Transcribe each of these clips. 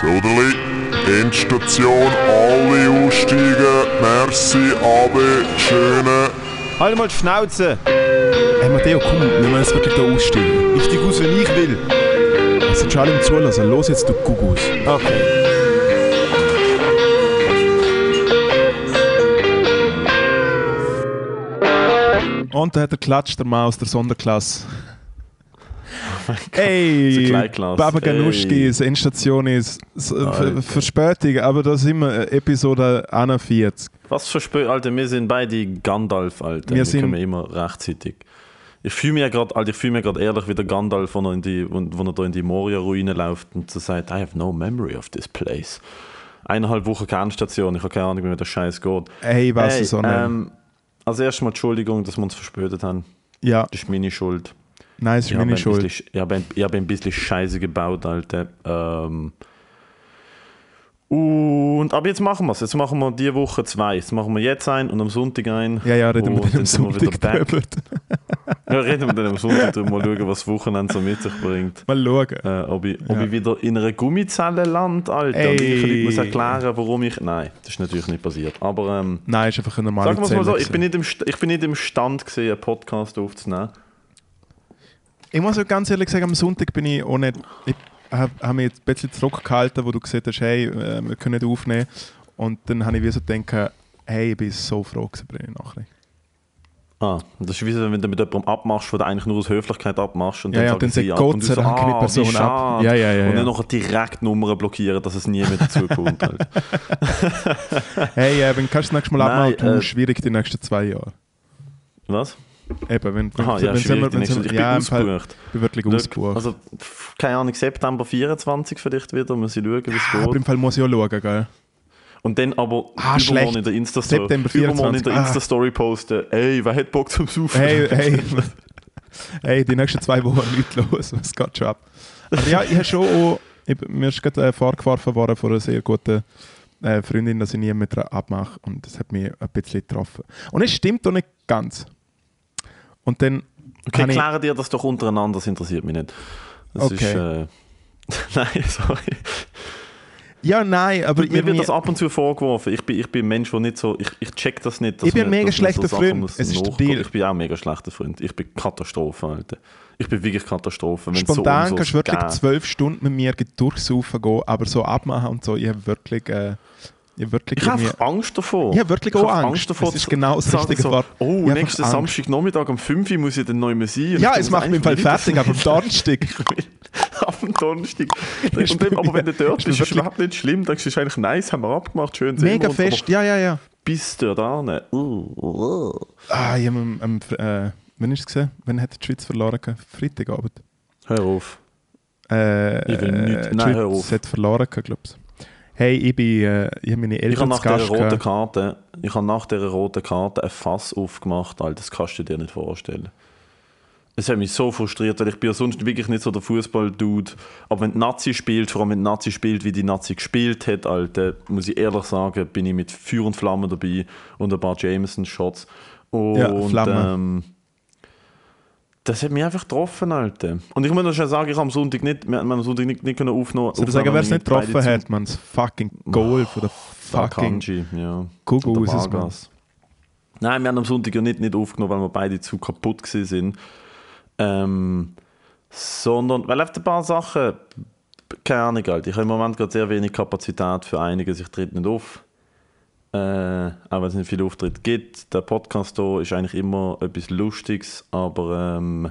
Soderli, Endstation, alle aussteigen. Merci, Abe, schöne. Halt mal die Schnauze! Hey Matteo, komm, wir müssen jetzt wirklich da aussteigen. Ich steig aus, wenn ich will. Es sind schon alle im Zulassen. Los jetzt, du Gugus. Okay. Und da hat er klatscht, der Mann aus der Sonderklasse. Ey, Kleinklasse. Baba Ganuschki, Ey. das Endstation ist Ver- Alter. Verspätung, aber da sind wir, äh, Episode 41. Was Spö Alter, wir sind beide Gandalf, Alter. Wir Wir, sind- kommen immer rechtzeitig. Ich fühle mich ja gerade, Alter, ich fühle mich gerade ehrlich wie der Gandalf, wenn er, in die, wenn, er da in die Moria-Ruine läuft und so sagt, I have no memory of this place. Eineinhalb Wochen Kernstation, ich habe keine Ahnung, wie mir der Scheiß geht. Hey, was Hey, ist so ähm, als erstes mal Entschuldigung, dass wir uns verspätet haben. ja, Das ist meine Schuld. Nein, es ist Ich meine ein Schuld. bisschen, ich habe ein, ich habe ein bisschen Scheiße gebaut, Alter. Ähm, und, aber jetzt machen wir es. Jetzt machen wir die Woche zwei. Jetzt machen wir jetzt ein und am Sonntag ein. Ja, ja, reden wir Und dann am Sonntag drüber. Ja, reden wir dann am Sonntag drüber, mal schauen, was das Wochenende so mit sich bringt. Mal schauen. Äh, ob ich, ob Ja. ich wieder in einer Gummizelle lande, Alter. Und Ey. ich Leute muss erklären, warum ich. Nein, das ist natürlich nicht passiert. Aber ähm, Nein, ist einfach eine normale sagen wir es mal so, ich bin, nicht im, ich bin nicht im Stand, gewesen, einen Podcast aufzunehmen. Ich muss auch ganz ehrlich sagen, am Sonntag bin ich auch nicht. Ich habe hab mich jetzt ein bisschen zurückgehalten, wo du gesagt hast, hey, äh, wir können nicht aufnehmen. Und dann habe ich wie so gedacht, hey, ich bin so froh gewesen, ich nachher. Ah, das ist wie so, wenn du mit jemandem abmachst, du eigentlich nur aus Höflichkeit abmachst. Und Ja, ja, sagen dann sie ab. Gott Und du die ah, Person wie ab. Ja, ja, ja, Und dann ja. noch direkt Nummern blockieren, dass es nie mehr dazukommt. halt. Hey, äh, wenn kannst du das nächste Mal abmachen, äh, schwierig die nächsten zwei Jahre. Was? Eben, wenn, wenn, Aha, ja, wenn, wenn, ich bin ausgebucht. ich bin wirklich ausgebucht. Also, keine Ahnung, September 24 vielleicht wieder, muss ich schauen, wie es aber geht. im Fall muss ich auch schauen, gell? Und dann aber Ah, übermorgen in der Insta-Story in der 24, ah. Insta-Story posten, ey, wer hat Bock zum Saufen? Hey, hey, hey, die nächsten zwei Wochen nichts los, es geht schon ab. Aber ja, ich habe schon auch, ich, mir ist gerade äh, vorgeworfen worden von einer sehr guten äh, Freundin, dass ich nie mit abmache und das hat mich ein bisschen getroffen. Und es stimmt doch nicht ganz. Und dann Okay, klären dir das doch untereinander, das interessiert mich nicht. Das Okay. ist, äh, Nein, sorry. ja, nein, aber Mir wird das ab und zu vorgeworfen. Ich bin, ich bin ein Mensch, der nicht so. Ich, ich check das nicht. dass Ich bin ein mega schlechter Sachen Freund. Es ist. Deal. Ich bin auch ein mega schlechter Freund. Ich bin Katastrophe, Alter. Ich bin wirklich Katastrophe. Wenn's spontan so kannst du so wirklich zwölf Stunden mit mir durchsaufen gehen, aber so abmachen und so, ich habe wirklich, äh, ich habe wirklich Ich habe Angst davor. Ich habe wirklich Ich auch habe Angst. davor. Das ist genau das richtige so, Wort. Oh, nächsten Samstagnachmittag um 5 Uhr muss ich dann neu mehr sein. Ja, es macht mich im Fall fertig, das aber am Donnerstag. nicht. Am Donnerstag. Und dann, aber wenn du dort ist bist, ist es überhaupt nicht schlimm. Dann ist eigentlich nice, haben wir abgemacht, schön sehen Mega fest, ja, ja, ja. Bis dort an. Uh, uh. Ah, ich habe am, am, äh, wann ist es gesehen? Wann hat die Schweiz verloren? Freitagabend. Hör auf. Äh, Ich will nicht- nein, hör auf. hat verloren, glaube ich. Hey, ich bin, äh, ich habe meine Ich habe Eltern nach dieser roten. Karte, ich habe nach dieser roten Karte ein Fass aufgemacht, Alter, das kannst du dir nicht vorstellen. Es hat mich so frustriert, weil ich bin ja sonst wirklich nicht so der Fußball-Dude. Aber wenn die Nazi spielt, vor allem wenn die Nazi spielt, wie die Nazi gespielt hat, Alter, muss ich ehrlich sagen, bin ich mit Feuer und Flamme dabei und ein paar Jameson-Shots. Und Ja, Flamme. ähm, das hat mich einfach getroffen, Alter. Und ich muss noch schnell sagen, ich habe am Sonntag nicht, wir haben am Sonntag nicht, nicht können aufnehmen. Ich sagen, wer es nicht getroffen hat, man, das fucking Goal von der fucking Kanji, ja. Oder raus, Mann. Vargas. Nein, wir haben am Sonntag ja nicht, nicht aufgenommen, weil wir beide zu kaputt sind. Ähm, sondern, weil auf ein paar Sachen, keine Ahnung, halt. ich habe im Moment gerade sehr wenig Kapazität für einiges, ich trete nicht auf. Äh, auch wenn es nicht viel Auftritt gibt. Der Podcast hier ist eigentlich immer etwas Lustiges, aber ähm,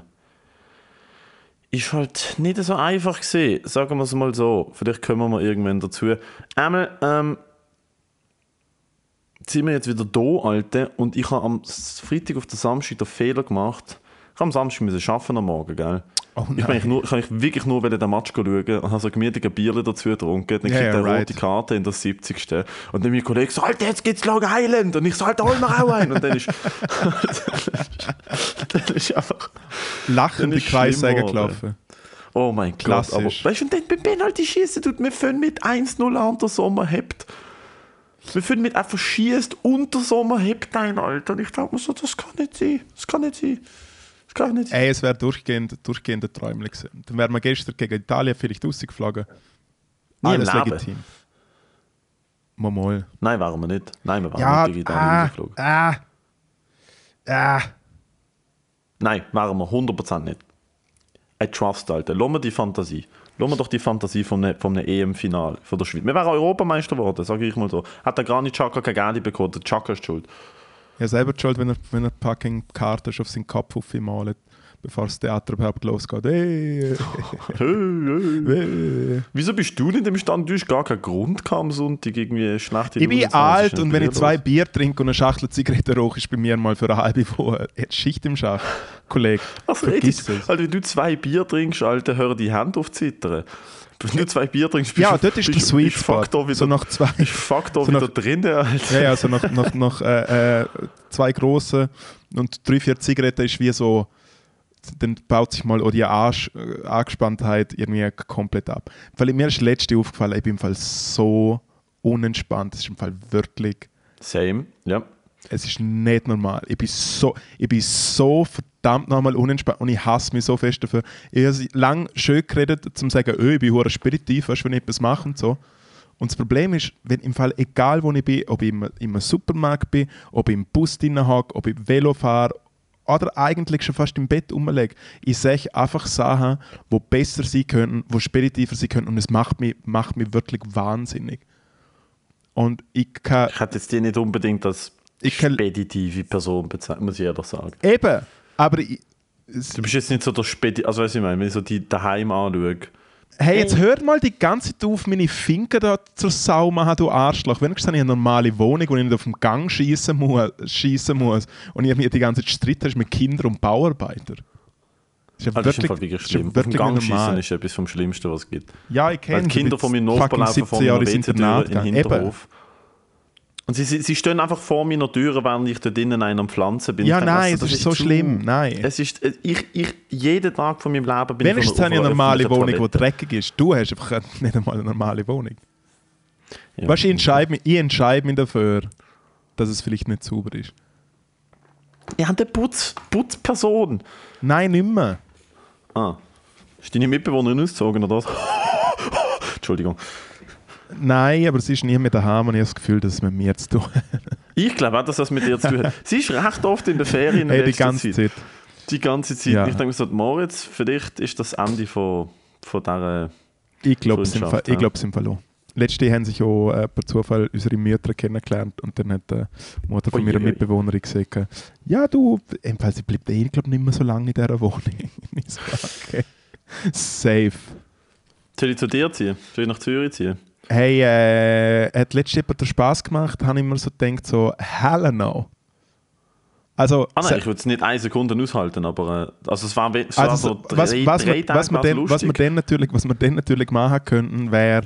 ist halt nicht so einfach gesehen. Sagen wir es mal so. Vielleicht kommen wir irgendwann dazu. Einmal, ähm, sind wir jetzt wieder da, Alte, und ich habe am Freitag auf den Samstag den Fehler gemacht. Ich habe am Samstag müssen arbeiten am Morgen, gell? Oh ich bin nur, ich kann eigentlich wirklich nur den Match schauen und habe so gemütliche Bierle dazu getrunken. Dann kriegt ja, er right. rote Karte in der 70. Und dann mein Kollege so, Alter, jetzt geht's Long Island. Und ich so, Alter, hol mir auch ein. Und dann ist, dann ist einfach, Lachende Dann ist Kreis schlimm gelaufen. oh mein Gott. Klassisch. Aber, weißt du, und dann beim Penalty schießen tut wir fangen mit 1-0 an, der Sommer hebt. Wir fangen mit einfach schießt und der Sommer hebt ein, Alter. Und ich dachte mir so, das kann nicht sein. Das kann nicht sein. Das kann nicht. Ey, es wäre durchgehend, durchgehende Träumchen gewesen. Dann wären wir gestern gegen Italien vielleicht rausgeflogen. Nie Alles legitim. Mal mal. Nein, waren wir nicht. Nein, wir waren Ja, nicht digital ah, rausgeflogen. ah, ah. Nein, waren wir 100% nicht. I trust, Alter. Lass mir die Fantasie. Lass mir doch die Fantasie vom, ne, vom EM-Final von der Schweiz. Wir wären Europameister geworden, sage ich mal so. Hat der Granit Xhaka kein Geld bekommen, der Xhaka ist schuld. Ja, selber schuld, wenn er, wenn er fucking Karte auf seinen Kopf aufmalt, bevor das Theater überhaupt losgeht. Hey, Hey, hey. Wieso bist du nicht im Stand? Du hast gar keinen Grund gehabt am Sonntag irgendwie schlechte Ich bin. Was alt und wenn ich zwei? Bier trinke und eine Schachtel Zigaretten rauche, ist bei mir mal für eine halbe Woche Schicht im Schacht. Kollege, Also, vergiss Edith, es. Alter, wenn du zwei Bier trinkst, Alter, hör die Hand auf zittern. Du zwei Bier trinkst, Ja, dort ist bist, der Sweet Spot. wieder, So nach zwei, bist fuck da so wieder nach- drin, Alter. ja, ja, so nach, nach, nach äh, äh, zwei großen und drei, vier Zigaretten ist wie so, dann baut sich mal auch die Arsch, äh, Angespanntheit irgendwie komplett ab. Weil mir ist das letzte aufgefallen, ich bin im Fall so unentspannt, es ist im Fall wirklich Same, ja. es ist nicht normal. Ich bin so, ich bin so verdammt nochmal unentspannt und ich hasse mich so fest dafür. Ich habe lange schön geredet, um zu sagen, öh, ich bin hure spiritiv, weißt, wenn ich etwas mache und so. Und das Problem ist, wenn im Fall, egal wo ich bin, ob ich im, im Supermarkt bin, ob ich im Bus drin hocke, ob ich Velo fahre oder eigentlich schon fast im Bett rumlege, ich sehe einfach Sachen, die besser sein können, die spiritiver sein können und es macht mich, macht mich wirklich wahnsinnig. Und ich kann, Ich hätte jetzt die nicht unbedingt als Ich kann- speditive Person bezeichnet, muss ich ehrlich sagen. Eben, aber ich, Du bist jetzt nicht so der Spedi... Also, weißt du, ich meine, wenn ich so die daheim anschaue, hey, jetzt hört mal die ganze Zeit auf, meine Finger da zur Sau machen, du Arschloch. Wenigstens habe ich eine normale Wohnung, wo ich nicht auf dem Gang schießen muss, schiessen muss und ich mir die ganze Zeit hast mit Kindern und Bauarbeitern. Das ist ja Ah, das ist im wirklich, wirklich das ist ja schlimm. Auf dem wirklich Gang schießen ist etwas vom Schlimmsten, was es gibt. Ja, ich kenne Kinder von meinem Nachbarn laufen vor ins WC-Tür in den gegangen. Eben. Und sie, sie, sie stehen einfach vor meiner Tür, während ich dort drinnen einen am Pflanzen bin. Ja, denke, nein, also, das ist so zu- schlimm. Nein. Es ist, äh, ich, ich, jeden Tag von meinem Leben bin Wenigstens ich habe ich eine auf normale Wohnung, die dreckig ist. Du hast einfach nicht einmal eine normale Wohnung. Ja. Weißt du, ich entscheide mich, ich entscheide mich dafür, dass es vielleicht nicht sauber ist. Ich habe eine Putz, Putzperson. Nein, nicht mehr. Ah. Ist deine Mitbewohnerin ausgezogen oder was? Entschuldigung. Nein, aber sie ist nie mehr daheim und ich habe das Gefühl, dass es mit mir zu tun hat. Ich glaube auch, dass das mit dir zu tun hat. Sie ist recht oft in den Ferien Hey, die ganze Zeit. Die ganze Zeit. Ja. Ich denke mir so, Moritz, vielleicht ist das Ende von, von dieser... Ich glaube es ja. glaub's im Fall auch. Letzte haben sich auch äh, per Zufall unsere Mütter kennengelernt und dann hat die Mutter von Ui, meiner. Mitbewohnerin gesagt, äh, ja du, Fall, sie bleibt eh, glaube nicht mehr so lange in dieser Wohnung. ich so, okay. Safe. Soll ich zu dir ziehen? Soll ich nach Zürich ziehen? Hey, äh, hat letztes jemand den Spass gemacht, habe ich mir so gedacht, so, hell no. Also, Ah nein, ich würde es nicht eine Sekunde aushalten, aber äh, also es war, we- es war Also, so drei, was, was, drei wir, Tage was, wir dann, was, wir dann natürlich, was wir dann natürlich machen könnten, wäre,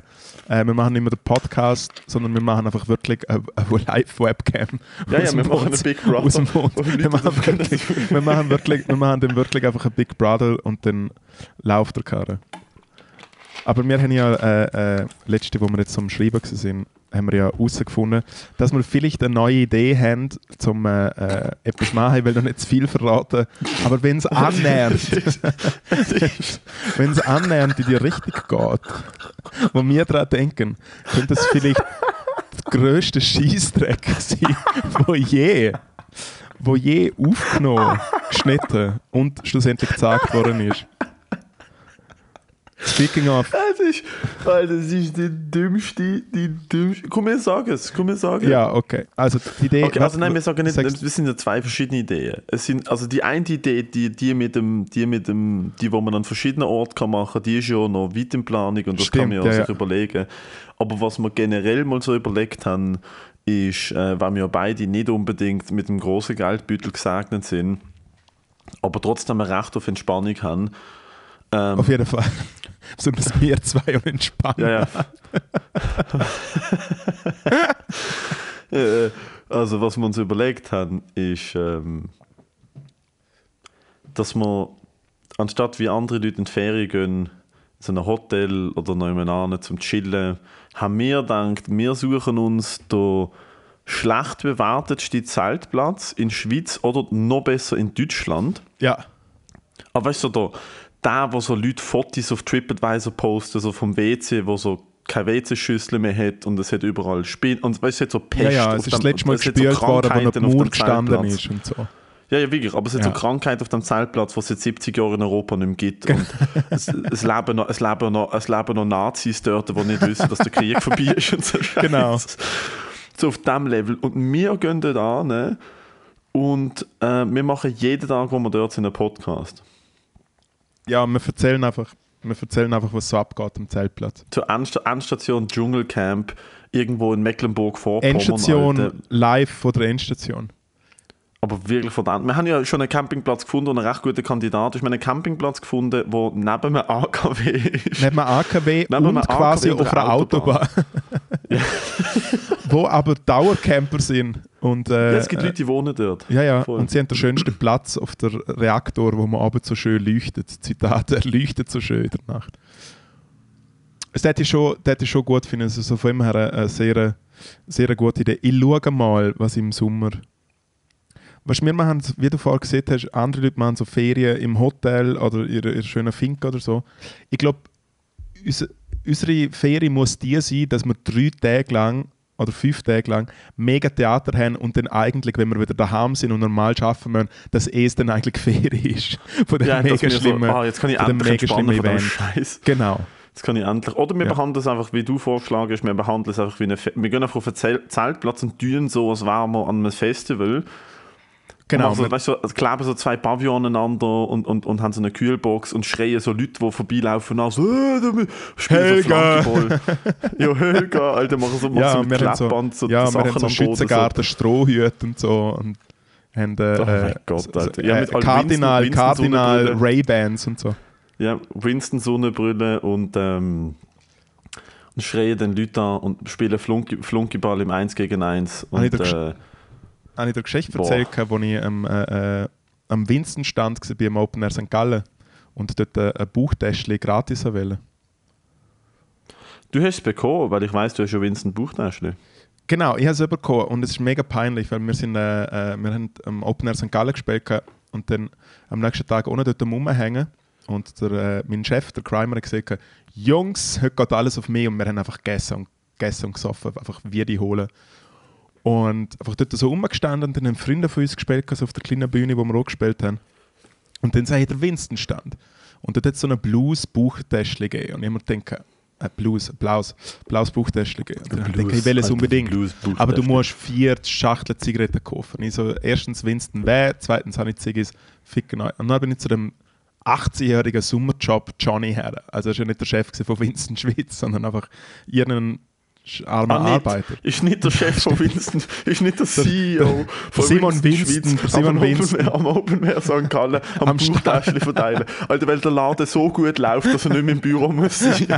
äh, wir machen nicht mehr den Podcast, sondern wir machen einfach wirklich eine, eine Live-Webcam. Ja, ja, wir machen einen Big Brother. Aus dem Wo die wir, machen wirklich, wir, machen wirklich, wir machen dann wirklich einfach einen Big Brother und dann läuft der Karre. Aber wir haben ja äh, äh, letzte, wo wir jetzt zum Schreiben waren, haben wir ja herausgefunden, dass wir vielleicht eine neue Idee haben, zum äh, äh, etwas machen. Ich will noch nicht zu viel verraten, aber wenn es annähernd, wenn es annähernd in die Richtung geht, wo wir daran denken, könnte es vielleicht der grösste Scheißdreck sein, wo je, wo je aufgenommen, geschnitten und schlussendlich gezeigt worden ist. Speaking of, Das ist, Alter, das ist die dümmste, die dümmste... Komm, wir sagen es, komm, wir sagen es. ja, okay. Also die Idee. Okay, also nein, wir sagen nicht, sagst- das sind ja zwei verschiedene Ideen. Es sind, also die eine Idee, die, die mit dem, die mit dem, die, wo man an verschiedenen Orten kann machen, die ist ja noch weit in Planung und das kann man ja, Stimmt, ja, sich überlegen. Aber was wir generell mal so überlegt haben, ist, äh, weil wir ja beide nicht unbedingt mit dem großen Geldbeutel gesegnet sind, aber trotzdem ein Recht auf Entspannung haben. Ähm, Auf jeden Fall. Besonders wir zwei und entspannen. Ja, ja. Äh, also, was wir uns überlegt haben, ist, ähm, dass wir anstatt wie andere Leute in die Ferien gehen, in so ein Hotel oder noch jemand zum Chillen, haben wir gedacht, wir suchen uns den schlecht bewertetsten Zeltplatz in der Schweiz oder noch besser in Deutschland. ja. Aber weißt du, so der, der, wo so Leute Fotos auf TripAdvisor posten, so vom WC, wo so keine WC-Schüssel mehr hat und es hat überall Spinnen und weißt, es hat so Pest Ja, ja, es ist dem- das letzte Mal es hat so worden, wo auf Mauer dem gestanden ist und so. Ja, ja, wirklich. Aber es hat Ja. so Krankheit auf dem Zeltplatz, was es seit 70 Jahren in Europa nicht mehr gibt. Und es, es, leben noch, es, leben noch, es leben noch Nazis dort, die nicht wissen, dass der Krieg vorbei ist und so Genau. So auf diesem Level. Und wir gehen dort an und äh, wir machen jeden Tag, wo wir dort sind, einen Podcast. Ja, wir erzählen einfach, wir erzählen einfach, was so abgeht am Zeltplatz. Zur Endsta- Endstation Dschungelcamp irgendwo in Mecklenburg-Vorpommern. Endstation Alter. live von der Endstation. Aber wirklich verdammt. Wir haben ja schon einen Campingplatz gefunden und einen recht guten Kandidat. Ich habe einen Campingplatz gefunden, der neben einem AKW ist. Neben einem AKW Neben und einem quasi AKW auf einer einer Autobahn. wo aber Dauercamper sind. Und, äh, Ja, es gibt Leute, die wohnen dort. Ja, ja. Voll. Und sie haben den schönsten Platz auf der Reaktor, wo man abends so schön leuchtet. Zitat, er leuchtet so schön in der Nacht. Das hätte ich schon, das hätte ich schon gut finden. Also so von ihm her eine, eine sehr, sehr gute Idee. Ich schaue mal, was im Sommer. Was wir machen, wie du vorher gesehen hast, andere Leute machen so Ferien im Hotel oder in ihrer schönen Finca oder so. Ich glaube, unsere, unsere Ferie muss die sein, dass wir drei Tage lang oder fünf Tage lang mega Theater haben und dann eigentlich, wenn wir wieder daheim sind und normal arbeiten müssen, dass es dann eigentlich Ferie ist. Von dem Ja, mega wir so, schlimmen, ah, jetzt kann ich von endlich mega schlimmen von dem Event. Scheiß. Genau. Jetzt kann ich endlich. Oder wir Ja. behandeln es einfach, wie du vorgeschlagen hast, wir behandeln es einfach wie eine. Fe wir gehen einfach auf einen Zel- Zeltplatz und tun so, als wären wir an einem Festival. Genau. So, weißt du, so, kleben so zwei Pavillon aneinander und, und, und haben so eine Kühlbox und schreien so Leute, die vorbeilaufen, an, so, äh, spielen Helga! so ja, Helga, Alter, machen so, machen ja, so mit wir haben so, Klappband so, ja, wir Sachen haben so am Boden. Schützengarten, Strohhüte und so. Und haben, äh, Oh mein äh, Gott, Alter. Ja, äh, mit allen Cardinal, Winston- Winston-Sonnenbrille. Ray-Bans und so. Ja, Winston Sonnenbrille und, ähm, und schreien den Leute an und spielen Flunky, Flunkyball im 1 gegen 1. Habe ich Und, äh, Habe ich dir eine Geschichte Boah. erzählt, als ich am, äh, äh, am Winston stand war, beim Open Air St. Gallen und dort äh, ein Buchtäschchen gratis wollte. du hast es bekommen, weil ich weiß, du hast schon Winston Buchtäschchen. Genau, ich habe es bekommen und es ist mega peinlich, weil wir sind, äh, äh, wir haben am Open Air St. Gallen gespielt und dann am nächsten Tag ohne dort rumhängen und der, äh, mein Chef, der Crimer, hat gesagt, Jungs, heute geht alles auf mich und wir haben einfach gegessen und gegessen und gesoffen, einfach wie die holen. Und einfach dort so rumgestanden und dann haben Freunde von uns gespielt, also auf der kleinen Bühne, wo wir auch gespielt haben. Und dann sei der Winston stand. Und dort hat es so ein blues Buchtäschchen gegeben. Und ich habe mir gedacht, ein Blues, blaues, blaues Buchtäschchen gegeben. Und dann habe ich ich will es unbedingt. Blues. Aber du musst vier Schachteln Zigaretten kaufen. Ich so, erstens Winston weh, zweitens habe ich Ziggis, ficken euch. Und dann bin ich zu dem 18-jährigen Sommerjob Johnny her. Also er war ja nicht der Chef von Winston Schweiz, sondern einfach irgendein armer Ah, nicht. Arbeiter. Ist nicht der Chef von Winston, ist nicht der CEO von Simon Winston, Schweiz, Simon am Winston. Am Open Air St. Gallen am, Am Buchtäschchen verteilen. Alter, weil der Laden so gut läuft, dass er nicht mehr im Büro muss sein.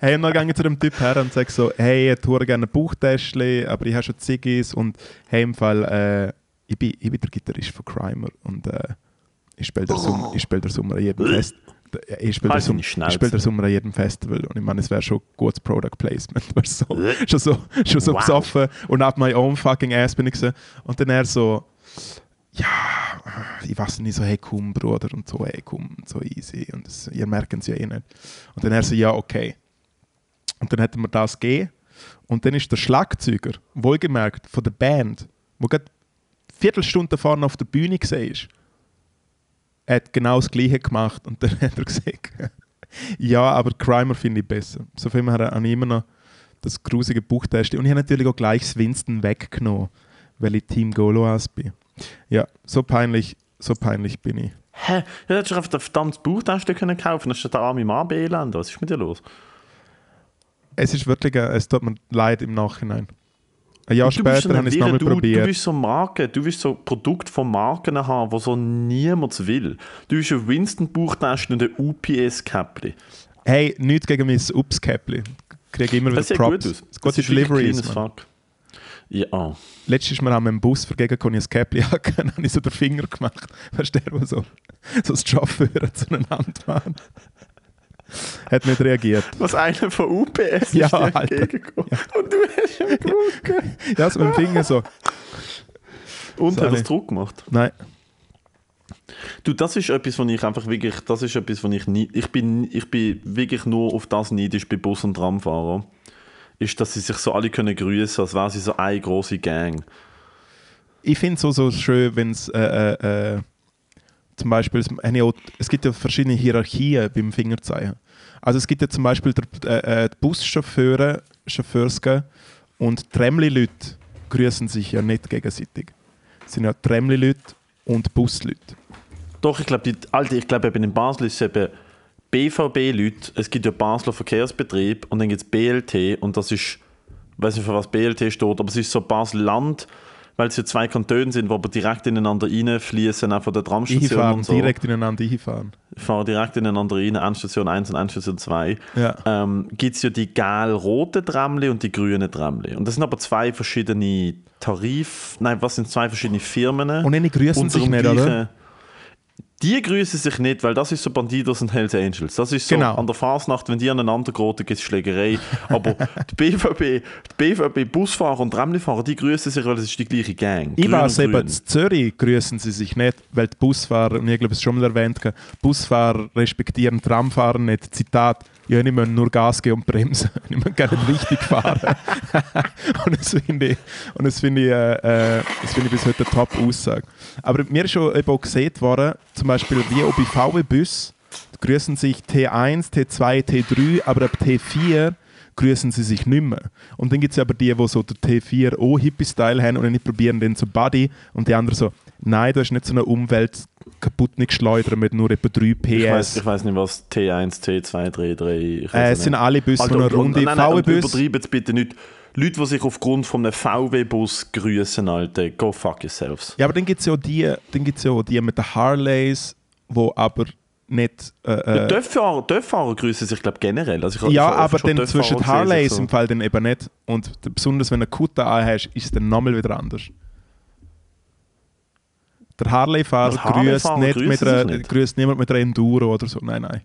Hey, und dann gehe ich zu dem Typ her und sage so, hey, ich hätte gerne ein Buchtäschchen, aber ich habe schon Ziggis und hey, im Fall, äh, ich, bin, ich bin der Gitarrist von Crimer und äh, ich spiele der, ich spiele Sommer an jedem Fest. Ich spiele ich spiele der Sommer an jedem Festival und ich meine, es wäre schon gutes Product Placement. So, schon so, schon so Wow. besoffen und ab my own fucking ass bin ich gewesen. Und dann er so, ja, ich weiß nicht, so, hey, komm, Bruder, und so, hey, komm, so easy. Und das, ihr merkt es ja eh nicht. Und dann er so, ja, okay. Und dann hätten wir das gegeben. Und dann ist der Schlagzeuger, wohlgemerkt, von der Band, wo gerade Viertelstunde vorne auf der Bühne war, hat genau das Gleiche gemacht. Und dann hat er gesagt, ja, aber Crimer finde ich besser. So viel habe ich immer noch das grusige Buchtest. Und ich habe natürlich auch gleich das Winston weggenommen, weil ich Team Goloas bin. Ja, so peinlich, so peinlich bin ich. Hä? Ja, hättest du einfach ein verdammtes Buchtäschchen können kaufen dann ist der arme Mann beelend. Was ist mit dir los? Es ist wirklich, ein- es tut mir leid im Nachhinein. Ein Jahr später ein habe ich es nochmal du, du probiert. bist so Marke, du bist so Produkt von Marken haben, wo so niemand will. Du bist ein Winston Buchtäschchen und ein UPS Käppli. Hey, nichts gegen mein Ups-Käppli. Kriege immer wieder Das sieht Props. gut aus. Das gute ist kleines Mann. Fuck. Ja. Letztes Mal haben wir im Bus vergegen, konnte ich ein Käppli dann habe ich so den Finger gemacht. Weißt du, der, der so, so das Chauffeur zueinander machen. Hat nicht reagiert. Was einer von UPS Ja, ist dir entgegengekommen. Und du hast ihn gewunken. Ja, so mit dem Finger so. Und hat Sorry. das Druck gemacht. Nein. Du, das ist etwas, was ich einfach wirklich, das ist etwas, was ich nie, ich bin, ich bin wirklich nur auf das neidisch bei Bus- und Tramfahrern, ist, dass sie sich so alle können grüßen, als wären sie so eine große Gang. Ich finde es so, so schön, wenn es äh, äh, äh, zum Beispiel, es, gibt ja verschiedene Hierarchien beim Fingerzeichen. Also es gibt ja zum Beispiel äh, äh, die Buschauffeure, Chauffeursken und die Tramli-Leute grüßen sich ja nicht gegenseitig. Es sind ja Tramli-Leute und Busleute. Doch, ich glaube, alte, ich glaube, in Basel ist es eben BVB-Leute, es gibt ja Basler Verkehrsbetrieb und dann gibt es BLT und das ist, ich weiß nicht, für was BLT steht, aber es ist so Basel-Land, weil es ja zwei Kantone sind, die aber direkt ineinander reinfließen, auch von der Tramstation Hinfahren, und so. direkt ineinander hinfahren. fahren direkt ineinander rein, Endstation 1 und Endstation 2, Ja. ähm, gibt es ja die gel-roten Tramli und die grünen Tramli. Und das sind aber zwei verschiedene Tarif... Nein, was sind zwei verschiedene Firmen? Und die grüßen sich nicht, oder? Die grüßen sich nicht, weil das ist so Bandidos und Hells Angels. Das ist so Genau. an der Fasnacht, wenn die aneinander geraten, gibt es Schlägerei. Aber die BVB, die BVB-Busfahrer und Tramlifahrer, die grüßen sich, weil es ist die gleiche Gang. Ich Grün weiß und eben, in Zürich grüßen sie sich nicht, weil die Busfahrer, und ich glaube, es schon mal erwähnt, Busfahrer respektieren Tramfahrer nicht. Zitat, ja, ich müssen nur Gas geben und bremsen. Ich muss gar nicht richtig fahren. und das finde ich, und das finde ich, äh, äh, das finde ich bis heute eine Top-Aussage. Aber mir ist schon eben auch gesehen worden, zum Beispiel wie bei VW-Bus, grüßen sich T1, T2, T3, aber ab T4 grüßen sie sich nicht mehr. Und dann gibt es aber die, die so der T4 auch Hippie-Style haben und dann probieren den so Buddy und die anderen so, nein, du hast nicht so eine Umwelt kaputt nicht schleudern mit nur etwa 3 Ich weiß, PS. ich weiß nicht, was T1, T2, 3, 3. Ich Äh, es sind alle Busse, die Alter, eine und- runde nein, nein, und VW-Bus. Übertreiben es bitte nicht. Leute, die sich aufgrund von einem VW-Bus grüßen, Alter, go fuck yourselves. Ja, aber dann gibt es ja auch die, dann gibt's ja auch die mit den Harleys, wo aber nicht. Äh, äh, Dörffahrer, Dörffahrer grüßen sich, glaube generell. Also ich ja, ich aber dann zwischen Harleys so. im Fall dann eben nicht. Und besonders wenn du einen Kutter anhast, ist es dann nochmal wieder anders. Der Harley-Fahrer grüßt nicht grüßen mit einer, nicht? grüßt niemand mit einer Enduro oder so. Nein, nein.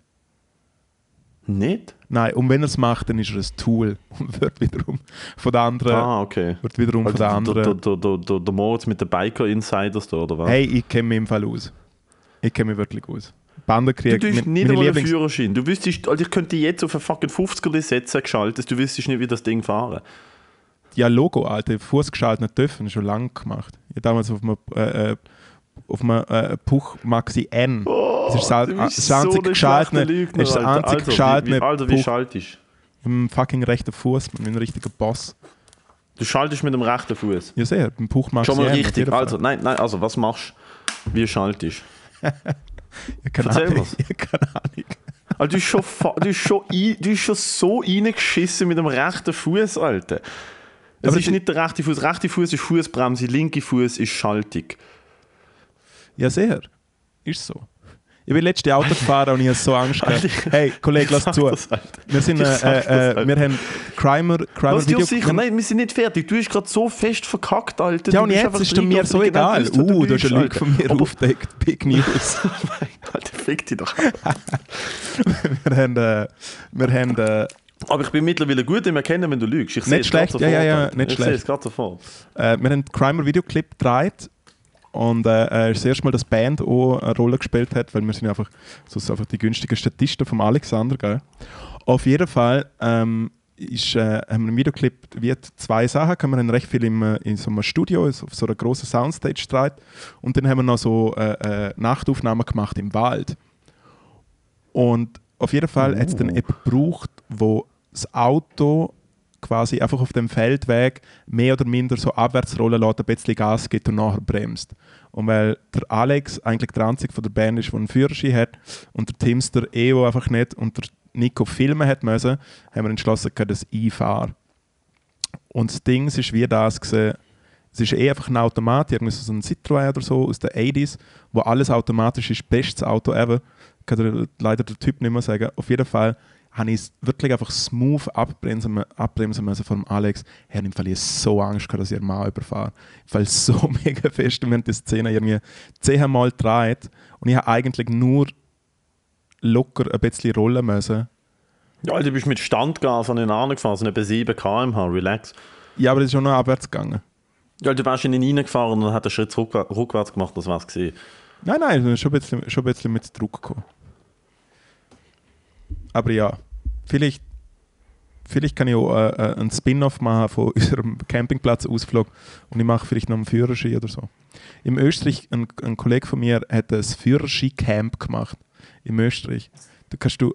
Nicht? Nein, und wenn er es macht, dann ist er ein Tool und wird wiederum von der anderen. Ah, okay. Wird wiederum von Also der der, anderen. der, der, der, der Moritz mit den Biker-Insiders da, oder was? Hey, ich kenne mich im Fall aus. Ich kenne mich wirklich aus. du Bandenkrieg. tust mit- nicht einen Lieblings- Führerschein. Du wüsstest, also ich könnte jetzt auf einen fucking 50er setzen, geschaltet, du wüsstest nicht, wie das Ding fahren. Ja, Logo, Alter. Fußgeschaltet nicht dürfen, schon lange gemacht. Ich habe damals auf einem, äh, äh, auf einem äh, Puch Maxi N. das ist das, du das, bist ist das so einzige eine geschaltete, schlechte Lügner, das ist Alter. Alter, wie, geschaltete wie, Alter, wie Puch schaltest im fucking rechten Fuß, mit einem richtigen Boss. du? schaltest mit dem rechten Fuß. Ja, sehr, beim Puch Maxi Schon mal N, richtig. Also, nein, nein, also was machst du? Wie schaltest Ja, keine erzähl Ahnung. Ja, keine Ahnung. Also, du hast schon, du hast schon, ein, du hast schon so reingeschissen mit dem rechten Fuß, Alter. Es Aber ist nicht der rechte Fuß. Rechte Fuß ist Fußbremse, linke Fuß ist Schaltung. Ja, sehr. Ist so. Ich bin letzte Auto gefahren und ich habe so Angst gehabt. Hey, Kollege, lass zu. Wir sind, äh, äh, Alter. wir haben Crimer, Crimer dir Video. sicher? Nein, wir sind nicht fertig. Du hast gerade so fest verkackt, Alter. Ja, und bist jetzt ist mir so egal. hast, Uh, du hast bist, eine Lüge von mir aufgedeckt. Big News. Alter, fick dich doch. wir haben, äh, wir haben äh, Aber ich bin mittlerweile gut im Erkennen, wenn du lügst. Ich sehe Nicht es gerade schlecht, ja, ja, ja, nicht ich sehe schlecht. es gerade sofort. Äh, wir haben einen Crimer-Videoclip gedreht und äh, das erste Mal, dass die Band auch eine Rolle gespielt hat, weil wir sind einfach, so sind einfach die günstigen Statisten vom Alexander. Gell? Auf jeden Fall ähm, ist, äh, haben wir im Videoclip wie zwei Sachen. Wir haben recht viel im, äh, in so einem Studio, auf so einer großen Soundstage gedreht und dann haben wir noch so äh, äh, Nachtaufnahmen gemacht im Wald. Und auf jeden Fall hat es dann jemanden gebraucht, wo das Auto quasi einfach auf dem Feldweg mehr oder minder so abwärts rollen lässt, ein bisschen Gas gibt und nachher bremst. Und weil der Alex eigentlich der einzige von der Band ist, der einen Führerschein hat und der Timster EO einfach nicht und der Nico filmen hat müssen, haben wir entschlossen, dass ich fahre. Und das Ding ist wie das gesehen, es ist eh einfach ein Automat, irgendwie so ein Citroën oder so aus den 80s, wo alles automatisch ist, bestes Auto ever. Kann leider den Typ nicht mehr sagen. Auf jeden Fall habe ich es wirklich einfach smooth abbremsen, abbremsen müssen von Alex. Ich habe im Fall so Angst gehabt, dass ich Mann überfahre. Ich fall so mega fest und wir haben die Szene irgendwie zehnmal gedreht und ich habe eigentlich nur locker ein bisschen rollen müssen. Ja, Alter, du bist mit Standgas an den Arm gefahren, so etwa 7 km/h, relax. Ja, aber es ist schon noch abwärts gegangen. Ja, du wärst in ihn reingefahren und dann hat er einen Schritt rückwär- rückwärts gemacht, das wär's gesehen. Nein, nein, das schon ein bisschen, schon ein bisschen mit Druck gekommen. Aber ja, vielleicht, vielleicht kann ich auch äh, äh, einen Spin-off machen von unserem Campingplatz-Ausflug und ich mache vielleicht noch einen Führerschein oder so. Im Österreich, ein, ein Kollege von mir hat ein Führerschein-Camp gemacht. Im Österreich. Da kannst du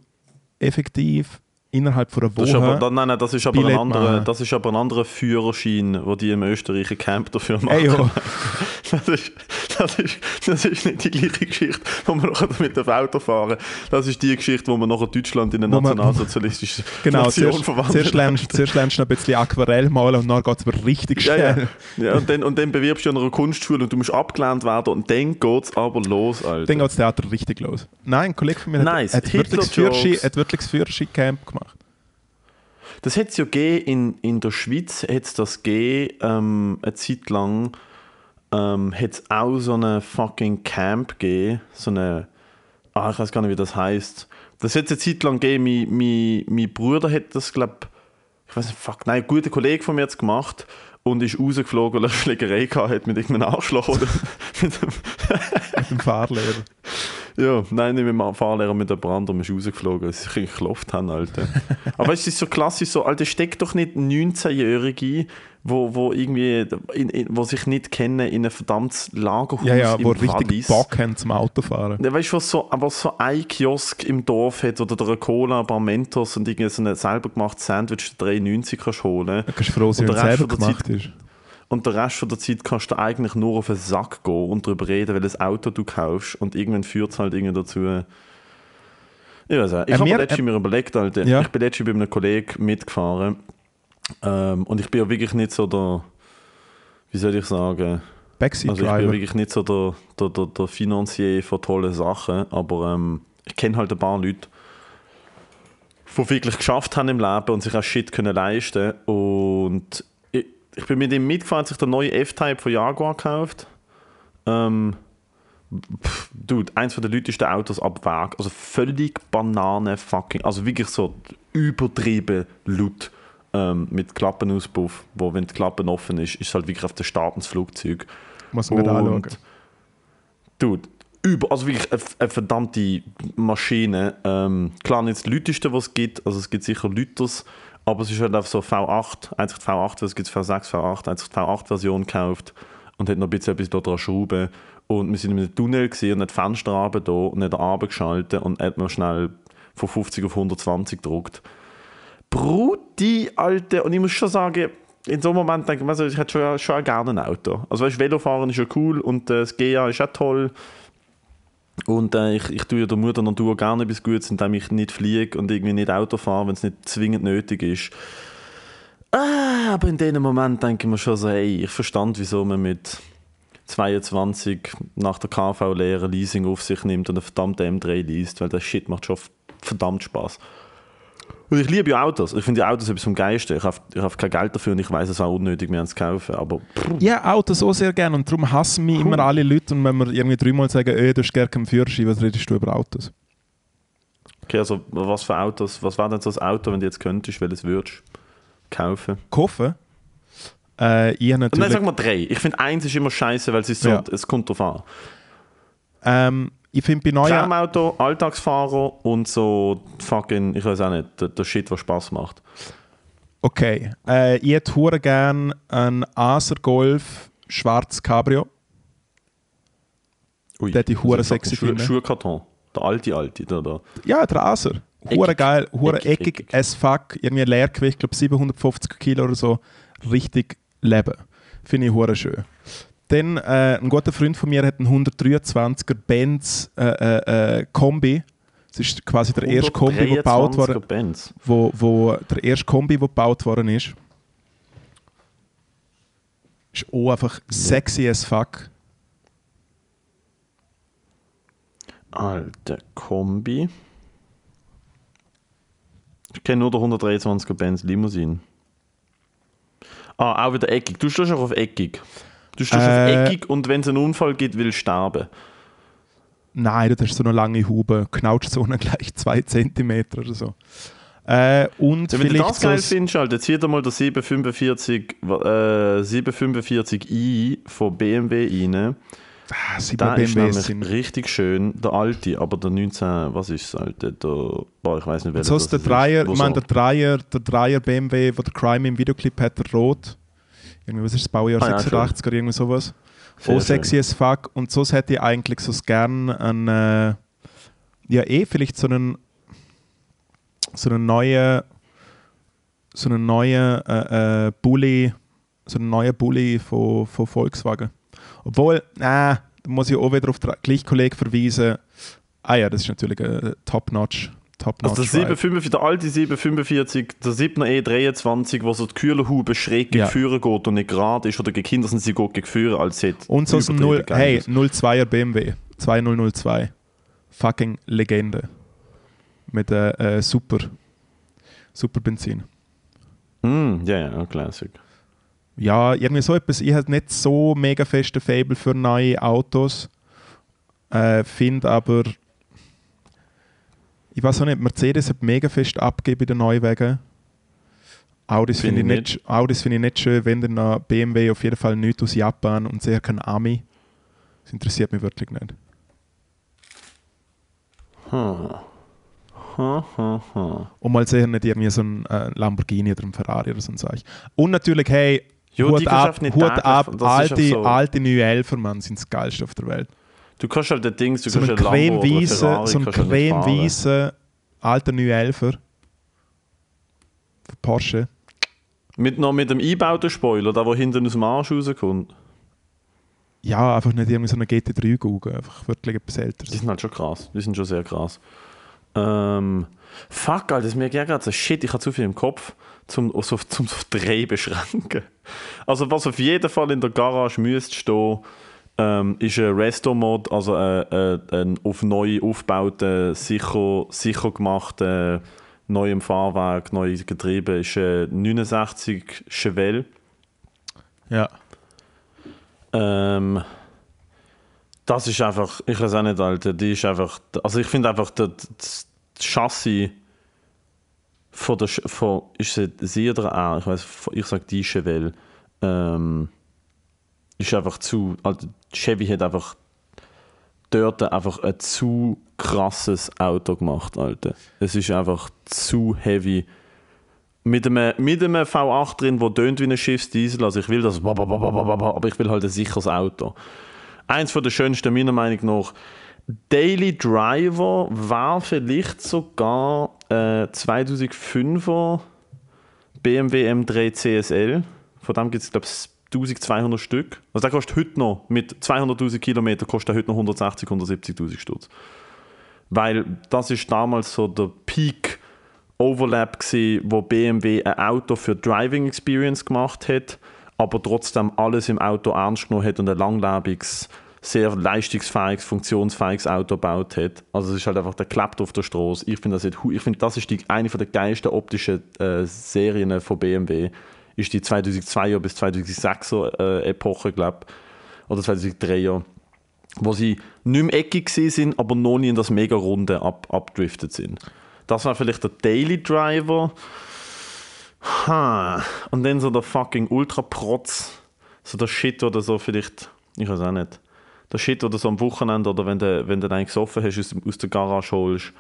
effektiv innerhalb von einer Das ist aber, Woche... nein, nein, das ist aber, ein anderer, machen. das ist aber ein anderer Führerschein, wo die im Österreich ein Camp dafür machen. Ey. Das ist, das, ist, das ist nicht die gleiche Geschichte, wo man nachher mit dem Auto fahren. Das ist die Geschichte, wo man nachher Deutschland in eine nationalsozialistische Genau, Nation zuerst, verwandelt. zuerst, lernst, zuerst lernst du noch ein bisschen Aquarell malen und dann geht es aber richtig ja, schnell. ja. ja und, dann, und dann bewirbst du an einer Kunstschule und du musst abgelehnt werden und dann geht es aber los, Alter. Dann geht das Theater richtig los. Nein, ein Kollege von mir Nice. hat, hat, wirklich das Führerschein-Camp gemacht. Das hat es ja gegeben, in, in der Schweiz hat es das gegeben, ähm, eine Zeit lang ähm, hat es auch so eine fucking Camp gegeben, so eine, ah, ich weiß gar nicht, wie das heißt. Das hat es eine Zeit lang gegeben, mein, mein, mein Bruder hat das, glaube ich, weiß nicht, fuck, nein, ein guter Kollege von mir es gemacht und ist rausgeflogen, weil er Schlägerei gehabt hat mit irgendeinem Arschloch oder mit dem Fahrlehrer. Ja, nein, nicht mit dem Fahrlehrer, mit dem anderem ist rausgeflogen, dass sich geklopft haben, Alter. Aber es ist so klassisch so, Alter, steck doch nicht 19-Jährige, wo, wo irgendwie, in, in, wo sich nicht kennen, in ein verdammtes Lagerhaus Ja, ja, im wo richtig Wallis. Bock haben zum Autofahren. Ja, weißt du, was so, aber so ein Kiosk im Dorf hat oder der Cola, ein paar Mentos und irgendwie so ein selber gemachtes Sandwich für 3,90 kannst du holen. Da kannst du froh sein, wenn der es selber der gemacht ist. Und den Rest von der Zeit kannst du eigentlich nur auf den Sack gehen und darüber reden, welches Auto du kaufst. Und irgendwann führt es halt irgendwie dazu. Ich weiß nicht. Ich Äh, habe mir letztens mir überlegt, Alter. Ja. Ich bin letztens bei einem Kollegen mitgefahren. Ähm, und ich bin ja wirklich nicht so der, wie soll ich sagen, Backseat also ich bin ja wirklich nicht so der, der, der, der Finanzier von tollen Sachen, aber ähm, ich kenne halt ein paar Leute, die wirklich geschafft haben im Leben und sich auch Shit können leisten Und ich, bin mit ihm mitgefahren, hat sich der neue F-Type von Jaguar gekauft. Ähm, pff, Dude, eins von den lautesten Autos ab Weg. Also völlig Banane fucking. Also wirklich so übertrieben laut. Ähm, mit Klappenauspuff, wo wenn die Klappen offen ist, ist es halt wirklich auf der Start ins Flugzeug. Muss man nicht anschauen. Dude, über, also wirklich eine, eine verdammte Maschine. Ähm, klar nicht das lauteste, was es gibt, also es gibt sicher Lüters, aber es ist halt auf so V8, einzig die V8, es gibt V6, V8, einzig die V8-Version gekauft und hat noch ein bisschen etwas da dran schrauben. Und wir sind in einem Tunnel gesehen und hat Fenster runter da und hat Abend geschaltet und hat man schnell von 50 auf 120 gedruckt. Brudi, Alter. Und ich muss schon sagen, in so einem Moment denke ich, also ich hätte schon, schon gerne ein Auto. Also weißt, Velofahren ist ja cool und äh, das GA ist auch toll. Und äh, ich, ich tue ja der Mutter Natur gerne etwas Gutes, indem ich nicht fliege und irgendwie nicht Auto fahre, wenn es nicht zwingend nötig ist. Ah, aber in dem Moment denke ich mir schon so, hey, ich verstand, wieso man mit 22 nach der KV-Lehre Leasing auf sich nimmt und eine verdammte M3 liest, weil das Shit macht schon verdammt Spaß. Und ich liebe ja Autos. Ich finde Autos etwas vom Geisten. Ich habe ich hab kein Geld dafür und ich weiß es auch unnötig, mir zu kaufen. Aber Ja, Autos so sehr gerne und darum hassen mich immer alle Leute und wenn wir irgendwie dreimal sagen, ey, du hast gerne keinen Führerschein, was redest du über Autos? okay, also was für Autos, was wäre denn so ein Auto, wenn du jetzt könntest, welches würdest kaufen? Kaufen? Äh, ich habe Nein, natürlich... sag mal drei. Ich finde eins ist immer scheiße, weil es ist so, Ja. es kommt drauf an. ähm, ich finde bei neuen... Traumauto, Alltagsfahrer und so fucking, ich weiß auch nicht, der, der Shit, der Spaß macht. Okay. Äh, ich hätte hure gerne einen Acer Golf schwarz Cabrio. Ui, Der die Hure sexy finden. Schuhkarton. Der alte, alte. Der, der. Ja, der Acer. Hure geil, hure Eckig, eckig, eckig. as fuck. Irgendwie Leergewicht, glaube 750 Kilo oder so. Richtig leben. Finde ich hure schön. Dann, äh, ein guter Freund von mir hat einen 123er Benz äh, äh, äh, Kombi. Das ist quasi der erste Kombi, der gebaut 123er wurde, Benz. wo, wo der erste Kombi, der gebaut worden ist. Ist auch einfach sexy as fuck. Alter Kombi. Ich kenne nur den 123er Benz Limousine. Ah, auch wieder eckig. Du stehst auch auf eckig. Du stehst Äh. auf eckig und wenn es einen Unfall gibt, will sterben. Nein, das ist so eine lange Hube. Knautsch so eine gleich 2 cm oder so. Äh, und Ja, wenn du das geil findest, Alter, zieh dir mal der 745, äh, 745i von BMW rein. Ah, Der ist nämlich sind. richtig schön, der alte, aber der 19, was ist das alte? Der, boah, ich weiß nicht, welcher ist der das Dreier, Wo ich meine, der Dreier, der Dreier BMW, wo der Crime im Videoclip hat, der Rot. Irgendwie, was ist das Baujahr Ah ja, 86 oder irgendwie sowas. Sehr oh, sexy as fuck. Und so hätte ich eigentlich so gern einen, äh, ja eh, vielleicht so einen, so einen neuen, so einen neuen äh, äh, Bulli, so einen neuen Bulli von, von Volkswagen. Obwohl, äh, da muss ich auch wieder auf den gleichen Kollegen verweisen. Ah ja, das ist natürlich ein Top-Notch. Top-Notch. Also der, Ride. 745, der alte 745, der 7er E23, wo so die Kühlerhaube schräg gegen Ja. Führer geht und nicht gerade ist, oder gegen Kinder sind sie geht gegen Führer als hätte. Und so ein übertrieben 0, geil hey, ist. 02er BMW. 2002. Fucking Legende. Mit äh, äh, super, super Benzin. Mm, ja, ja, Classic. Ja, irgendwie so etwas. Ich habe nicht so mega feste Fable für neue Autos. Äh, Finde aber, ich weiß auch nicht, Mercedes hat mega fest abgegeben bei den Neuwagen. Audis Finde ich, ich nicht, Audis finde ich nicht schön, wenn dann BMW auf jeden Fall nichts aus Japan und sehr kein Ami. Das interessiert mich wirklich nicht. Hm. Ha, ha, ha. Und mal sehen, nicht irgendwie so ein äh, Lamborghini oder ein Ferrari oder so ein Zeug. Und natürlich, hey, Ja, Hut ab, nicht Hut ab alte, so. alte 911 Mann sind das geilste auf der Welt. Du kannst halt den Dings, du So kannst ein Lambo oder ein cremeweißer, Ferrari so ein kannst du nicht fahren. cremeweißer alter 911er. Von Porsche. Mit, noch mit dem eingebauten Spoiler, der, der hinten aus dem Arsch rauskommt. Ja, einfach nicht irgendwie so eine GT3 gucken, einfach wirklich etwas Die älteres. sind halt schon krass. Die sind schon sehr krass. Ähm, fuck, Alter, das mir gerade so shit, ich habe zu viel im Kopf, zum so, zum so drei beschränken. Also was auf jeden Fall in der Garage müsste stehen, ähm, ist ein Resto-Mod, also äh, äh, ein auf neu aufgebauter, sicher, sicher gemachter, neuem Fahrwerk, neues Getriebe, ist ein 69 Chevelle. Ja. Ähm, das ist einfach, ich weiß auch nicht, Alter, die ist einfach, also ich finde einfach, das, das Chassis von der, von, ist es sie oder er, ich weiß, ich sage die Chevelle, ähm, ist einfach zu, also Chevy hat einfach dort einfach ein zu krasses Auto gemacht, Alter. Es ist einfach zu heavy. Mit einem, mit einem V8 drin, der tönt wie ein Schiffsdiesel. Also ich will das, aber ich will halt ein sicheres Auto. Eins von der schönsten meiner Meinung nach. Daily Driver war vielleicht sogar äh, 2005er BMW M3 CSL. Von dem gibt es, glaube ich, 1200 Stück. Also der kostet heute noch, mit 200'000 Kilometern kostet er heute noch 160, 170'000 Stutz. Weil das ist damals so der Peak Overlap gsi, wo BMW ein Auto für Driving Experience gemacht hat, aber trotzdem alles im Auto ernst genommen hat und ein langlebiges, sehr leistungsfähiges, funktionsfähiges Auto gebaut hat. Also es ist halt einfach der klappt auf der Straße. Ich finde das, finde, das ist die, eine der geilsten optischen äh, Serien von BMW. Ist die 2002er bis 2006er äh, Epoche, glaube Oder 2003er wo sie nicht mehr eckig sind, aber noch nie in das mega Runde ab, abdriftet sind. Das war vielleicht der Daily Driver. Ha. Und dann so der fucking Ultra-Protz. So der Shit oder so vielleicht, ich weiß auch nicht. Der Shit oder so am Wochenende oder wenn du, wenn du einen gesoffen hast, aus, aus der Garage holst.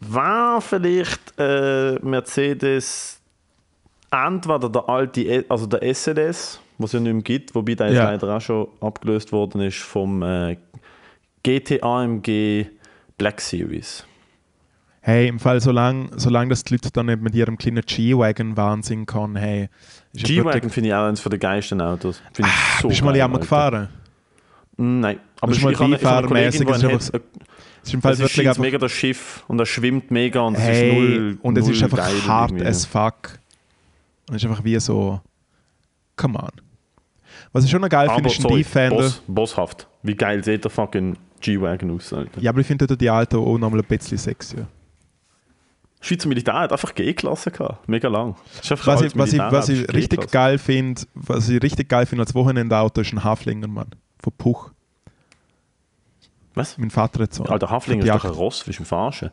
War vielleicht äh, Mercedes entweder der alte, E- also der SLS, was es ja nicht mehr gibt, wobei der Ja. leider auch schon abgelöst worden ist vom äh, GT AMG Black Series. Hey, im Fall, solange solang dass die Leute dann nicht mit ihrem kleinen G-Wagon Wahnsinn kann, hey. ist G-Wagon finde ich auch eines der geilsten Autos. Finde ich so Bist du mal Alter. gefahren? Mm, Nein, aber ich, mal habe, ich habe eine Kollegin, ist hat, einfach- Es ist im Fall es ist wirklich einfach... mega das Schiff und er schwimmt mega und es hey, ist null und es ist null einfach geil hart irgendwie. as fuck. Und es ist einfach wie so... Come on. Was ich schon noch geil finde, ist ein Defender. Boss, bosshaft. Wie geil sieht der fucking G-Wagon aus, Alter. Ja, aber ich finde die alten auch noch mal ein bisschen sexier. Schweizer Militär hat einfach G-Klasse gehabt. Mega lang. Was ich, was ich, was ich richtig geil finde, was ich richtig geil finde als Wochenendauto, ist ein Haflinger, Mann. Von Puch. Was? Mein Vater hat so. Alter, Haflinger ist doch ein. Ross, du mich verarschen?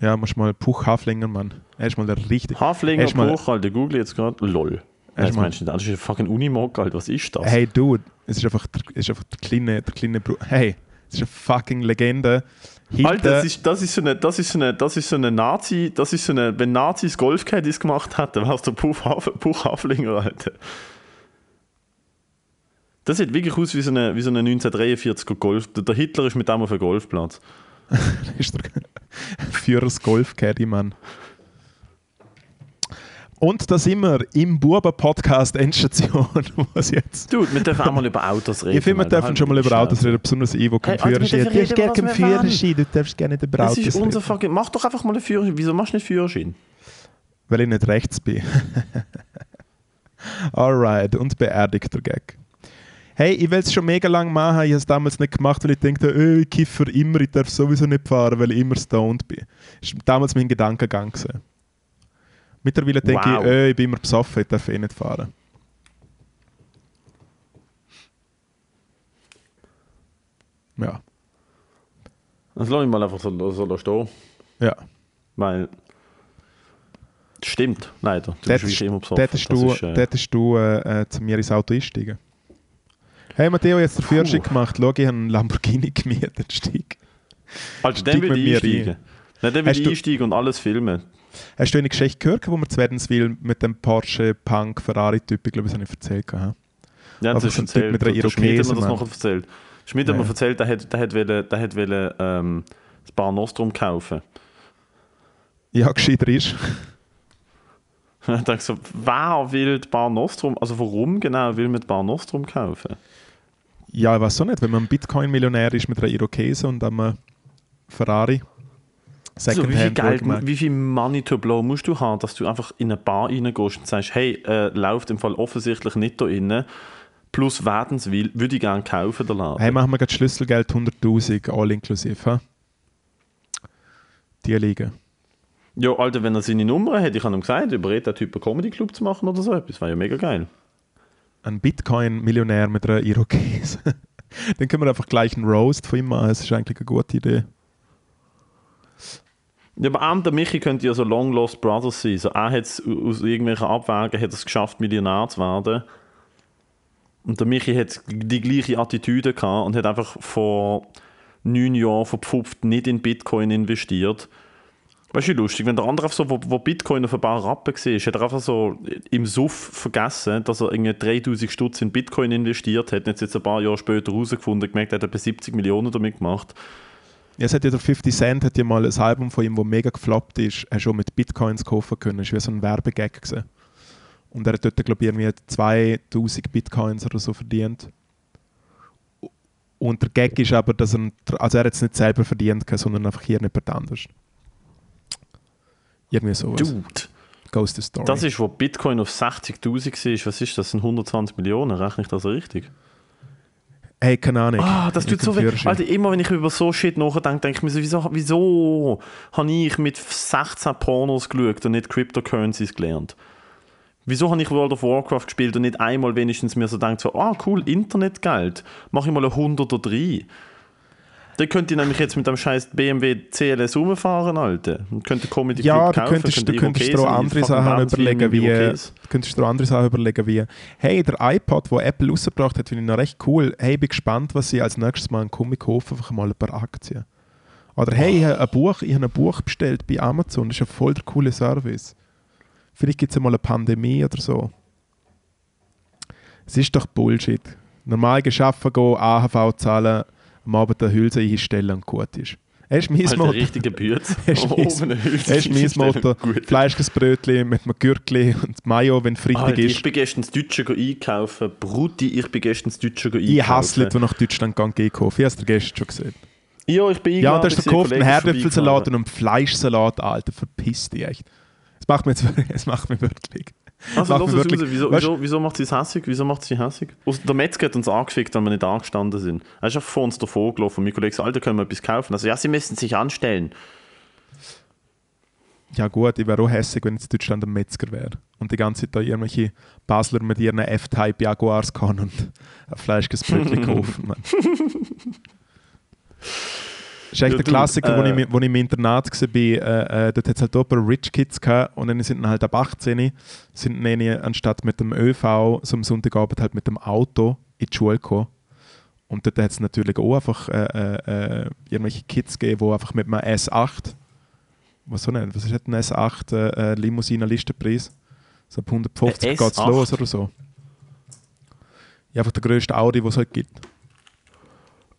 Ja, musst mal Puch Haflinger, Mann. Er ist mal der richtig. Haflinger, Erst mal- Alter, google jetzt gerade. Lol. das meinst du nicht? Das ist ein fucking Unimog, Alter. Was ist das? Hey Dude, es ist einfach der, es ist einfach der kleine, der kleine Bru Hey, es ist eine fucking Legende. Hinten, Alter, das ist, das ist so eine, das ist so eine, das ist so eine Nazi, das ist so eine, wenn Nazis Golfcaddies gemacht hätten, war es der Buch Haf- Buch Haflinger, Alter. Das sieht wirklich aus wie so eine, wie so eine 1943er Golf. Der der Hitler ist mit dem auf einem Golfplatz. ist der Führers Golf-Caddy, Mann. Und da sind wir im Buben-Podcast Endstation, was jetzt. Dude, wir dürfen auch mal über Autos reden. Ich finde, wir dürfen schon mal über Autos reden, besonders ich, wo keinen Hey, Führerschein hat. Du hast reden, gerne keinen. Führerschein, du darfst gerne nicht über Das Autos ist unser reden. fucking. Mach doch einfach mal einen Führerschein. Wieso machst du nicht Führerschein? Weil ich nicht rechts bin. Alright, und beerdigter Gag. Hey, ich will es schon mega lang machen, ich habe es damals nicht gemacht, weil ich dachte, äh, ich kiffe für immer, ich darf sowieso nicht fahren, weil ich immer stoned bin. Das war damals mein Gedankengang. Gewesen. Mittlerweile denke Wow. ich, äh, ich bin immer besoffen, ich darf eh nicht fahren. Ja, Das lass ich mal einfach so, so stehen. ja. Weil. Das stimmt, leider. Du Dort bist immer besoffen. Dort hast du, Das ist, äh, dort hast du äh, äh, zu mir ins Auto einsteigen. Hey Matteo, jetzt den Führerschein gemacht. Schau, ich habe einen Lamborghini gemietet. Steig. Also, Steig dann will ich einsteigen. Nein, dann will ich einsteigen und alles filmen. Hast du eine Geschichte gehört, wo wir zu Wädenswil mit dem Porsche Punk Ferrari Typ, ich glaube, das habe ich erzählt. Ja, das ist so ein Typ mit einer Der Schmied hat mir Irokese, das noch erzählt. Schmied hat Ja. mir erzählt, der hat, der hat, wollen, der hat wollen, ähm, das Bar Nostrum kaufen. Ja, gescheiter ist. Ich dachte so, wer will Bar Nostrum, also warum genau will man Bar Nostrum kaufen? Ja, ich weiß auch nicht, wenn man ein Bitcoin-Millionär ist mit einer Irokese und einem Ferrari. Also, wie viel Geld, wie viel Money to blow musst du haben, dass du einfach in eine Bar reingehst und sagst, hey, äh, läuft im Fall offensichtlich nicht da innen, plus Wädenswil, würde ich gerne kaufen, der Laden. Hey, machen wir gerade Schlüsselgeld 100.000, all inklusive. Die liegen. Ja, Alter, wenn er seine Nummer hätte, ich habe ihm gesagt, überredet der Typ einen Comedy-Club zu machen oder so etwas, wäre ja mega geil. Ein Bitcoin-Millionär mit einer Irokese. Dann können wir einfach gleich einen Roast von ihm machen. Das ist eigentlich eine gute Idee. Ja, aber auch der Michi könnte ja so Long Lost Brothers sein. So, er hat es aus irgendwelchen Abwägen hat es geschafft, Millionär zu werden. Und der Michi hat die gleiche Attitüde gehabt und hat einfach vor neun Jahren verpfupft nicht in Bitcoin investiert. Weißt du, lustig, wenn der andere einfach so, wo, wo Bitcoin auf ein paar Rappen war, hat er einfach so im Suff vergessen, dass er irgendwie 3000 Stutz in Bitcoin investiert hat jetzt, jetzt ein paar Jahre später herausgefunden, gemerkt, er hat etwa 70 Millionen damit gemacht. Ja, es hat ja der 50 Cent hat ja mal ein Album von ihm, das mega gefloppt ist, hast schon mit Bitcoins kaufen können. Das war wie so ein Werbegag. Gewesen. Und er hat dort, glaube ich, irgendwie 2000 Bitcoins oder so verdient. Und der Gag ist aber, dass er, also er hat es nicht selber verdient, sondern einfach hier jemand anders. Irgendwie sowas. Dude! The story. Das ist, wo Bitcoin auf 60.000 war. Was ist das? Sind 120 Millionen. Rechne ich das richtig? hey, keine Ahnung. Ah, das tut so weh. Alter, immer wenn ich über so Shit nachdenke, denke ich mir so, wieso, wieso habe ich mit 16 Pornos geschaut und nicht Cryptocurrencies gelernt? Wieso habe ich World of Warcraft gespielt und nicht einmal wenigstens mir so gedacht, so, ah cool, Internetgeld, mache ich mal ein 100 oder 3. Dann könnte ich nämlich jetzt mit dem scheiß BMW CLS rumfahren, Alter. Und könnte Comedy Ja, Club du kaufen, könntest, könnte du könntest dir auch andere Sachen überlegen, wie, du könntest auch andere Sachen überlegen, wie, hey, der iPod, wo Apple rausgebracht hat, finde ich noch recht cool. Hey, bin gespannt, was sie als nächstes mal komme, ich kaufe einfach mal ein paar Aktien. Oder hey, ich habe ein Buch, ich habe ein Buch bestellt bei Amazon, das ist ein voll der coole Service. Vielleicht gibt es ja mal eine Pandemie oder so. Es ist doch Bullshit. Normal geschaffen gehen, AHV zahlen, am Abend eine Hülse einstellen und gut ist. Er ist mein Alter, Motto. richtige Bütze. Das ist mein- Hülse Das ist mein. Motto. Gut. Fleischkäsebrötchen mit einem Gürkli und Mayo, wenn Freitag Alter, ich ist. bin gestern ins Deutsche einkaufen. Brutti, ich bin gestern ins Deutsche go Ich einkaufen. hasse Leute, die nach Deutschland gehen, gehen kaufen. Ich habe es gestern schon gesehen. Ja, ich bin Ja, und du hast gekauft einen Herdöpfelsalat und einen Fleischsalat, Alter. Verpiss dich echt. Das macht mir jetzt das macht mich wirklich. Also, mich es raus. Wieso, Weißt- wieso, wieso macht sie es hässig? Wieso macht sie hässig? Aus- Der Metzger hat uns angefickt, weil wir nicht angestanden sind. Er ist einfach vor uns davor gelaufen. Und mein Kollege sagt, Alter, können wir etwas kaufen? Also, ja, sie müssen sich anstellen. Ja gut, ich wäre auch hässlich, wenn jetzt Deutschland ein Metzger wäre. Und die ganze Zeit da irgendwelche Basler mit ihren F-Type Jaguars kann und ein Fleischkäsebrötchen kaufen. Mann. ist echt Ja, der du, Klassiker, wo, äh, ich, wo ich im Internat war. Äh, äh, dort hat es halt paar Rich Kids gehabt und dann sind dann halt ab 18 sind dann anstatt mit dem ÖV so am Sonntagabend halt mit dem Auto in die Schule gekommen. Und dort hat es natürlich auch einfach äh, äh, äh, irgendwelche Kids gegeben, die einfach mit einem S8, was so nennt, was ist denn ein S8 äh, äh, Limousinen-Listenpreis? So ab 150 Ein geht es S8? los oder so. Ja, einfach der grösste Audi, den es halt gibt.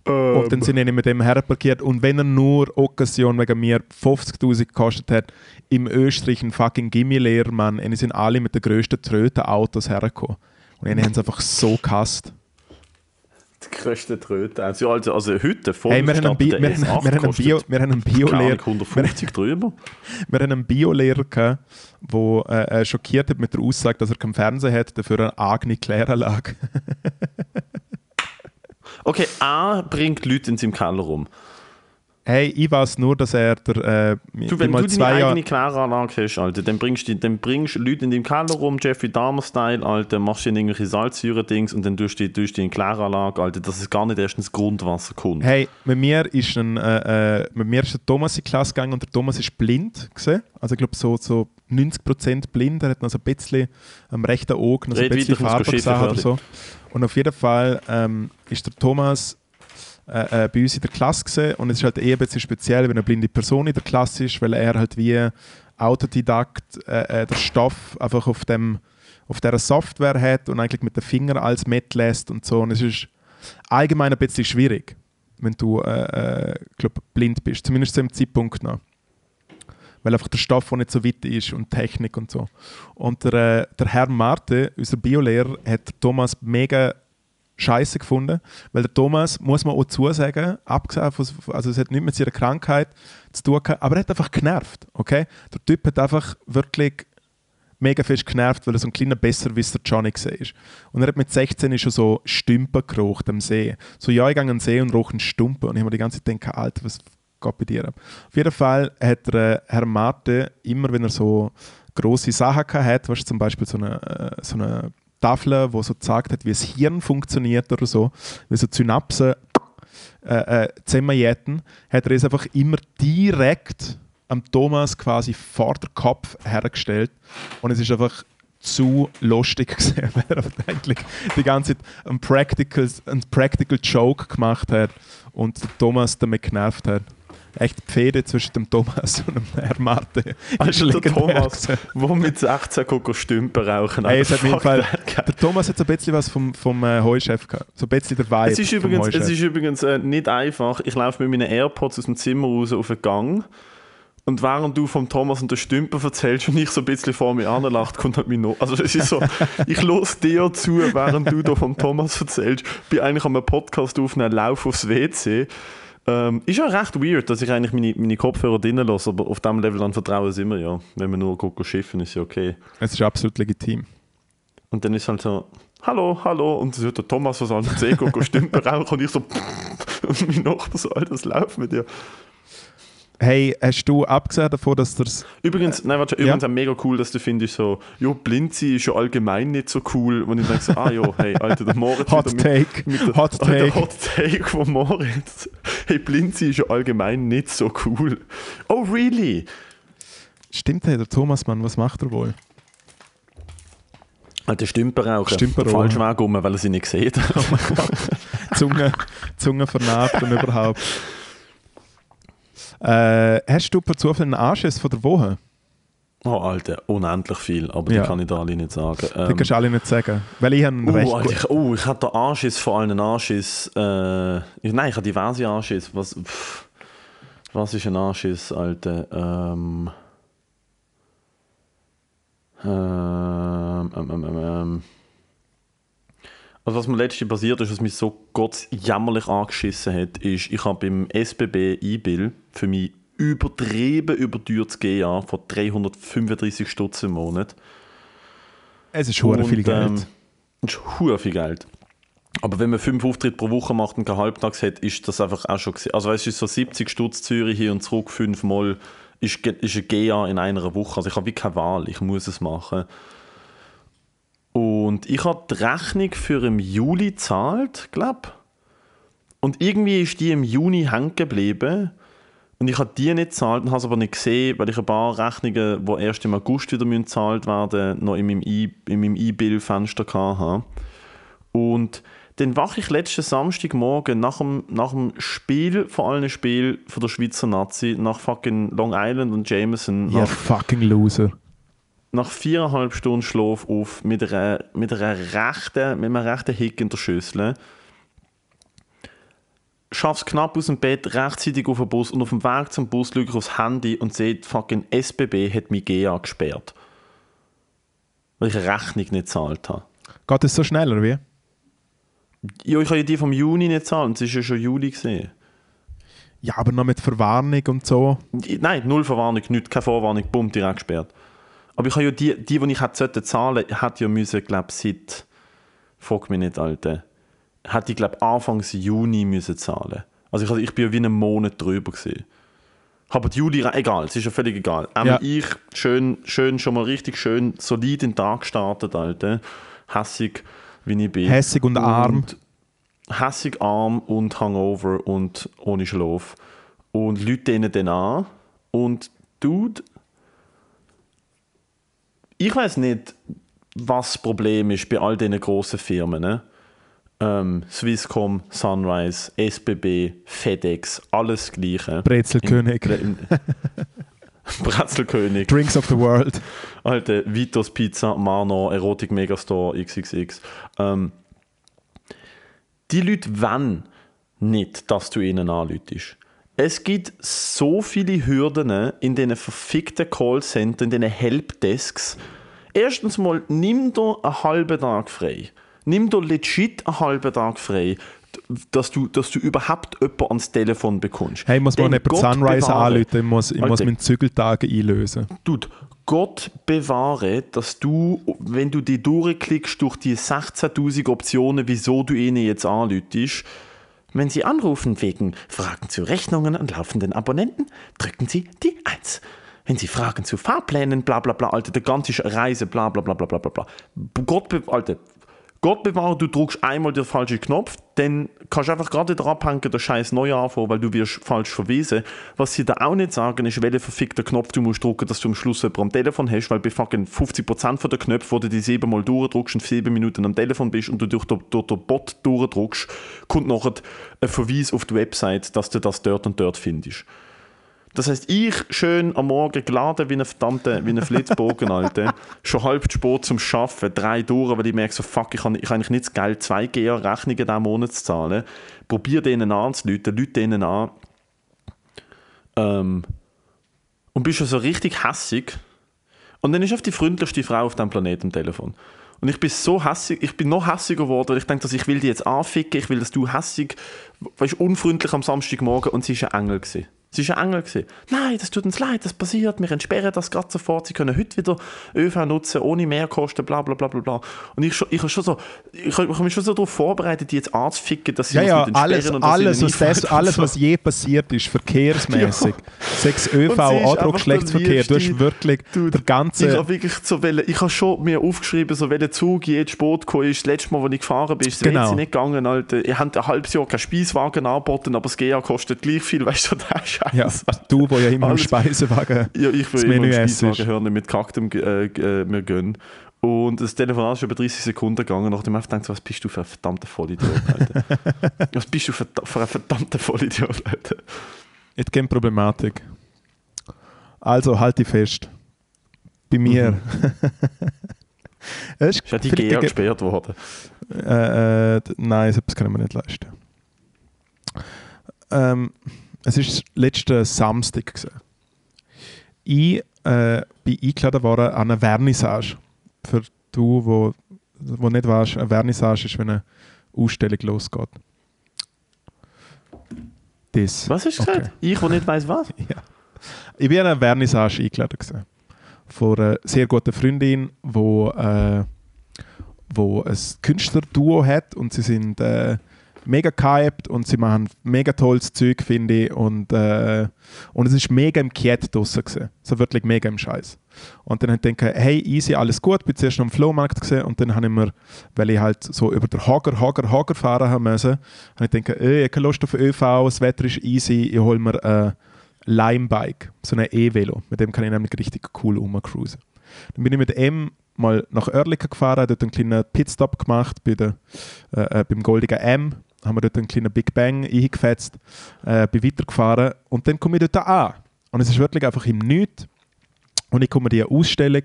Und dann sind ich mit dem herparkiert. Und wenn er nur Occasion wegen mir 50.000 gekostet hat, im Österreich ein fucking Gimmilehrer, Mann, und sind alle mit den grössten Trötenautos hergekommen. Und ich haben es einfach so gehasst. Die größte Tröte. Also, also, also heute voll Hey, wir haben Bi wir, haben, wir, haben einen Bio, wir haben einen Biolehrer, 150 drüber. wir haben einen Biolehrer der äh, äh, schockiert hat mit der Aussage, dass er keinen Fernseher hat, dafür eine eigene Kläranlage. Okay, A bringt Leute in seinem Keller rum. hey, ich weiß nur, dass er der, äh, Du, wenn du deine Jahre eigene Kläranlage hast, Alter, dann bringst du dann bringst Leute in deinem Keller rum, Jeffrey Dahmer-Style, Alter, machst dir irgendwelche Salzsäure-Dings und dann tust du tust du in die Kläranlage, Alter, dass es gar nicht erst ins Grundwasser kommt. Hey, mit mir ist ein, äh, äh, mit mir ist der Thomas in die Klasse gegangen und der Thomas ist blind gewesen. Also ich glaube so, so 90% blind. Er hat noch so ein bisschen am rechten Auge noch so ein bisschen Farbe gesehen oder so. Und auf jeden Fall ähm, ist der Thomas äh, äh, bei uns in der Klasse gewesen. und es ist halt eh ein bisschen speziell, wenn eine blinde Person in der Klasse ist, weil er halt wie Autodidakt äh, äh, der Stoff einfach auf dem auf dieser Software hat und eigentlich mit den Fingern alles mitlässt und so. Und es ist allgemein ein bisschen schwierig, wenn du äh, äh, glaub, blind bist. Zumindest zu dem Zeitpunkt noch. Weil einfach der Stoff nicht so weit ist und Technik und so. Und der, äh, der Herr Marte, unser Biolehrer, hat Thomas mega scheiße gefunden, weil der Thomas, muss man auch zusagen, abgesehen also es hat nicht mit seiner Krankheit zu tun gehabt, aber er hat einfach genervt, okay? Der Typ hat einfach wirklich mega fest genervt, weil er so ein kleiner Besserwisser Johnny war. Und er hat mit 16 schon so Stümper geraucht am See. So, ja, ich gehe an den See und rauche einen Stumpen. Und ich habe mir die ganze Zeit gedacht, Alter, was geht bei dir? Auf jeden Fall hat der äh, Herr Marte immer, wenn er so grosse Sachen hat, du, zum Beispiel so eine, äh, so eine Tafel, wo so gezeigt hat, wie das Hirn funktioniert oder so, wie so Synapsen äh, äh, zusammenjäten, hat er es einfach immer direkt am Thomas quasi vor den Kopf hergestellt und es ist einfach zu lustig gesehen, er eigentlich die ganze Zeit einen Practical, einen Practical Joke gemacht hat und Thomas damit genervt hat. Echt die Fehde zwischen dem Thomas und dem Herr Marte. Also der Thomas, wo mit 16 Koko Stümper rauchen. Hey, es hat Fuck Fall, der Thomas hat so ein bisschen was vom, vom äh, Heuchef gehabt. So ein bisschen der Vibe Es ist übrigens, es ist übrigens äh, nicht einfach. Ich laufe mit meinen AirPods aus dem Zimmer raus auf den Gang. Und während du vom Thomas und der Stümper erzählst und ich so ein bisschen vor mir anlacht, kommt halt mein no Also es ist so, ich los dir zu, während du da vom Thomas erzählst, bin eigentlich am Podcast aufnehmen, lauf aufs WC. Ähm, ist ja recht weird, dass ich eigentlich meine, meine Kopfhörer drinnen lasse, aber auf diesem Level dann vertrauen sind wir ja. Wenn wir nur gucken, schiffen, ist ja okay. Es ist absolut legitim. Und dann ist halt so, hallo, hallo. Und so der Thomas was an der guckt, Stümper rauchen und ich so, und mein Nachbar so, Alter, das läuft mit dir. Hey, hast du abgesehen davon, dass das Übrigens, nein, warte, ja. übrigens auch mega cool, dass du findest so, jo, blind sein ist ja allgemein nicht so cool. Und ich denke so, ah jo, hey, Alter, der Moritz Hot wieder mit, Take, mit der, Hot Alter, Take. Hot Take von Moritz. Hey, blind sein ist ja allgemein nicht so cool. Oh, really? Stimmt, hey, der Thomas, Mann, was macht er wohl? Alter, Stümper rauchen. Stümper Falsch. Weg um, weil er sie nicht sieht. Zunge, Zunge vernarbt und überhaupt. Äh, hast du per Zufall einen Anschiss von der Woche? oh, Alter, unendlich viel, aber Ja. die kann ich da alle nicht sagen. Die Ähm, kannst du alle nicht sagen. Weil ich habe einen Oh, recht Alter, ich, oh, ich hatte Anschiss, vor allem einen Anschiss. Äh, ich, nein, ich hatte diverse Anschiss. Was, pff, was ist ein Anschiss, Alter? Ähm, ähm, ähm, ähm, ähm. Also was mir letztens passiert ist, was mich so Gott jämmerlich angeschissen hat, ist, ich habe beim SBB E-Bill für mich übertrieben überteuertes GA von 335 Stutz im Monat. Es ist schon viel Geld. Ähm, das ist hure viel Geld. Aber wenn man fünf Auftritte pro Woche macht und keinen Halbtags hat, ist das einfach auch schon gesehen. Also weißt du, es ist so 70 Stutz Zürich hier und zurück fünfmal ist, ist ein GA in einer Woche. Also ich habe wie keine Wahl, ich muss es machen. Und ich habe die Rechnung für im Juli gezahlt, glaube Und irgendwie ist die im Juni hängen geblieben. Und ich habe die nicht gezahlt und habe es aber nicht gesehen, weil ich ein paar Rechnungen, die erst im August wieder müssen gezahlt werden noch in meinem E- in meinem E-Bill-Fenster hatte. Und dann wache ich letzten Samstagmorgen nach dem, nach dem Spiel, vor allem Spiel von der Schweizer Nazi, nach fucking Long Island und Jameson, Ja, fucking Loser. Nach viereinhalb Stunden Schlaf auf mit einer, mit einer rechten, mit einem rechten Hick in der Schüssel. Schaff's knapp aus dem Bett, rechtzeitig auf den Bus und auf dem Weg zum Bus schaue ich aufs Handy und sehe, fucking SBB hat mich GA gesperrt. Weil ich eine Rechnung nicht gezahlt habe. Geht es so schneller wie? Ja, ich habe ja die vom Juni nicht gezahlt, es war ja schon Juli. Gewesen. Ja, aber noch mit Verwarnung und so. Nein, null Verwarnung, nicht, keine Vorwarnung, bumm, direkt gesperrt. Aber ich habe ja die, die, die ich hätte sollte zahlen, hat ja müssen, glaube ich, seit, frag mich nicht, Alter, hätte ich, glaube Anfangs Juni müssen zahlen. Also ich, ich bin ja wie einen Monat drüber gewesen. Aber die Juli, egal, es ist ja völlig egal. Ähm, Ja. Ich schön, schön, schon mal richtig schön solid in den Tag gestartet, Alter. Hässig, wie ich bin. Hässig und arm. hässig, arm und Hangover und ohne Schlaf. Und Leute denen dann an. Und Dude, ich weiß nicht, was das Problem ist bei all diesen grossen Firmen. Ne? Ähm, Swisscom, Sunrise, SBB, FedEx, alles Gleiche. Brezelkönig. In- Brezelkönig. Drinks of the World. Alte Vitos Pizza, Mano, Erotik Megastore, XXX. Ähm, die Leute wollen nicht, dass du ihnen anläutest. Es gibt so viele Hürden in diesen verfickten Callcentern, in diesen Helpdesks. Erstens mal, nimm dir einen halben Tag frei. Nimm dir legit einen halben Tag frei, dass du, dass du überhaupt jemanden ans Telefon bekommst. Hey, muss man Denn jemand Gott Sunrise bewahre, anrufen? Ich muss, ich muss meinen Zügeltage einlösen. Dude, Gott bewahre, dass du, wenn du die durchklickst durch die 16.000 Optionen, wieso du ihnen jetzt anlütest, wenn sie anrufen wegen Fragen zu Rechnungen an laufenden Abonnenten, drücken sie die 1. Wenn sie Fragen zu Fahrplänen, bla bla bla, Alter, der ganze Reise, bla bla bla bla bla bla. Gott, Alter, Gott bewahre, du drückst einmal den falschen Knopf, dann kannst du einfach gerade wieder abhängen, der Scheiß neu anfangen, weil du wirst falsch verwiesen. Was sie da auch nicht sagen, ist, welchen verfickten Knopf du musst drücken, dass du am Schluss jemanden am Telefon hast, weil bei fucking 50% von den Knöpfen, wo du die siebenmal durchdrückst und sieben Minuten am Telefon bist und du durch den, durch den Bot durchdrückst, kommt nachher ein Verweis auf die Website, dass du das dort und dort findest. Das heißt, ich schön am Morgen geladen wie ein verdammter, wie ein Flitzbogen, Alter. Schon halb spät zum Arbeiten, drei durch, weil ich merke so, fuck, ich habe ich eigentlich nicht das Geld, zwei GA-Rechnungen diesen Monat zu zahlen. Probier denen anzuleuten, Leute denen an. Ähm, und bist schon so richtig hässig. Und dann ist auf die freundlichste Frau auf diesem Planeten am Telefon. Und ich bin so hässig, ich bin noch hässiger geworden, weil ich denke, dass ich will die jetzt anficken, ich will, dass du hässig, weißt, unfreundlich am Samstagmorgen und sie ist ein Engel gewesen. Sie ist ein Engel gewesen. Nein, das tut uns leid, das passiert, wir entsperren das gerade sofort, sie können heute wieder ÖV nutzen, ohne Mehrkosten, bla bla bla bla bla. Und ich, ich habe schon so, ich habe ich mich schon so darauf vorbereitet, die jetzt anzuficken, dass sie Ja, ja, alles, und alles, was, das, alles was je passiert ist, verkehrsmäßig. Sechs ÖV, Und sie ist einfach Andruck, der Geschlechtsverkehr. Du hast wirklich Dude, der Ich ganze. habe wirklich so wollen, ich habe schon mir aufgeschrieben, so welcher Zug jedes Sport gekommen ist. Das letzte Mal, als ich gefahren bin, ist Genau. nicht gegangen, Alter. Ihr habt ein halbes Jahr keinen Speiswagen angeboten, aber das GA kostet gleich viel, weißt du, der Scheiß. Ja, du, wo ja immer im Alles- Speisewagen. Ja, ich das will immer Menü im essst. Speiswagen hören mit gehacktem äh, äh, mir gönnen. Und das Telefonat ist über 30 Sekunden gegangen, nachdem ich gedacht, was bist du für ein verdammter Vollidiot, Alter. was bist du für, für ein verdammter Vollidiot, Alter. Jetzt keine Problematik. Also, halt dich fest. Bei mir. Es Ist ja die eine- gesperrt worden. Äh, äh, nein, das können wir nicht leisten. Ähm, es war letzten Samstag. Gewesen. Ich äh, bin eingeladen worden an eine Vernissage. Für du, wo, wo nicht weißt, eine Vernissage ist, wenn eine Ausstellung losgeht. Das. Was hast du Okay. gesagt? Ich, der nicht weiss was? Ich bin an eine Vernissage eingeladen gewesen. von einer sehr guten Freundin, wo, äh, wo ein Künstlerduo hat und sie sind äh, mega gehypt und sie machen mega tolles Zeug, finde ich. Und, äh, und es ist mega im Kiet draussen gewesen. So wirklich mega im Scheiß. Und dann habe ich gedacht, hey, easy, alles gut. Bin zuerst noch am Flohmarkt gesehen und dann habe ich mir, weil ich halt so über den Hager, Hager, Hager fahren haben müssen, habe ich gedacht, ey, ich habe keine Lust auf ÖV, das Wetter ist easy, ich hole mir äh, Limebike, so ein E-Velo. Mit dem kann ich nämlich richtig cool rumcruisen. Dann bin ich mit dem mal nach Oerlikon gefahren, dort einen kleinen Pitstop gemacht bei der, äh, äh, beim Goldigen M. Haben wir dort einen kleinen Big Bang eingefetzt, äh, bin weitergefahren und dann komme ich dort an. Und es ist wirklich einfach im Nichts. Und ich komme in die Ausstellung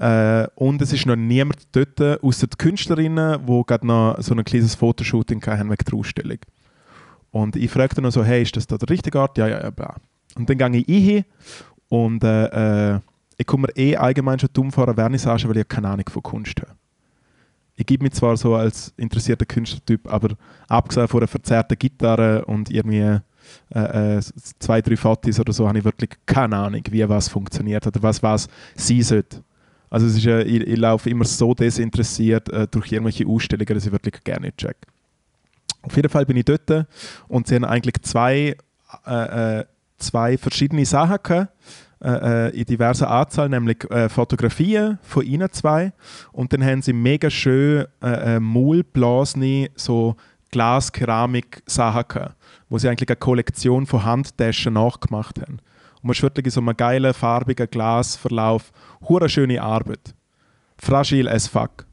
äh, und es ist noch niemand dort, außer die Künstlerinnen, die gerade noch so ein kleines Fotoshooting haben wegen der Ausstellung. Und ich frage dann noch so, hey, ist das da der richtige Ort? Ja, ja, ja, bla. Und dann gehe ich hin und äh, äh, ich komme mir eh allgemein schon dumm vor an Vernissage, weil ich keine Ahnung von Kunst habe. Ich gebe mich zwar so als interessierter Künstlertyp, aber abgesehen von einer verzerrten Gitarre und irgendwie äh, äh, zwei, drei Fotos oder so, habe ich wirklich keine Ahnung, wie was funktioniert oder was was sein sollte. Also es ist, äh, ich, ich laufe immer so desinteressiert äh, durch irgendwelche Ausstellungen, dass ich wirklich gerne check. Auf jeden Fall bin ich dort und sie haben eigentlich zwei, äh, äh zwei verschiedene Sachen gehabt, äh, in diverser Anzahl, nämlich äh, Fotografien von ihnen zwei und dann haben sie mega schön äh, Maulblasene, so Glas-Keramik-Sachen wo sie eigentlich eine Kollektion von Handtaschen nachgemacht haben. Und man ist wirklich in so einem geilen, farbigen Glasverlauf. Hure schöne Arbeit. Fragil as fuck.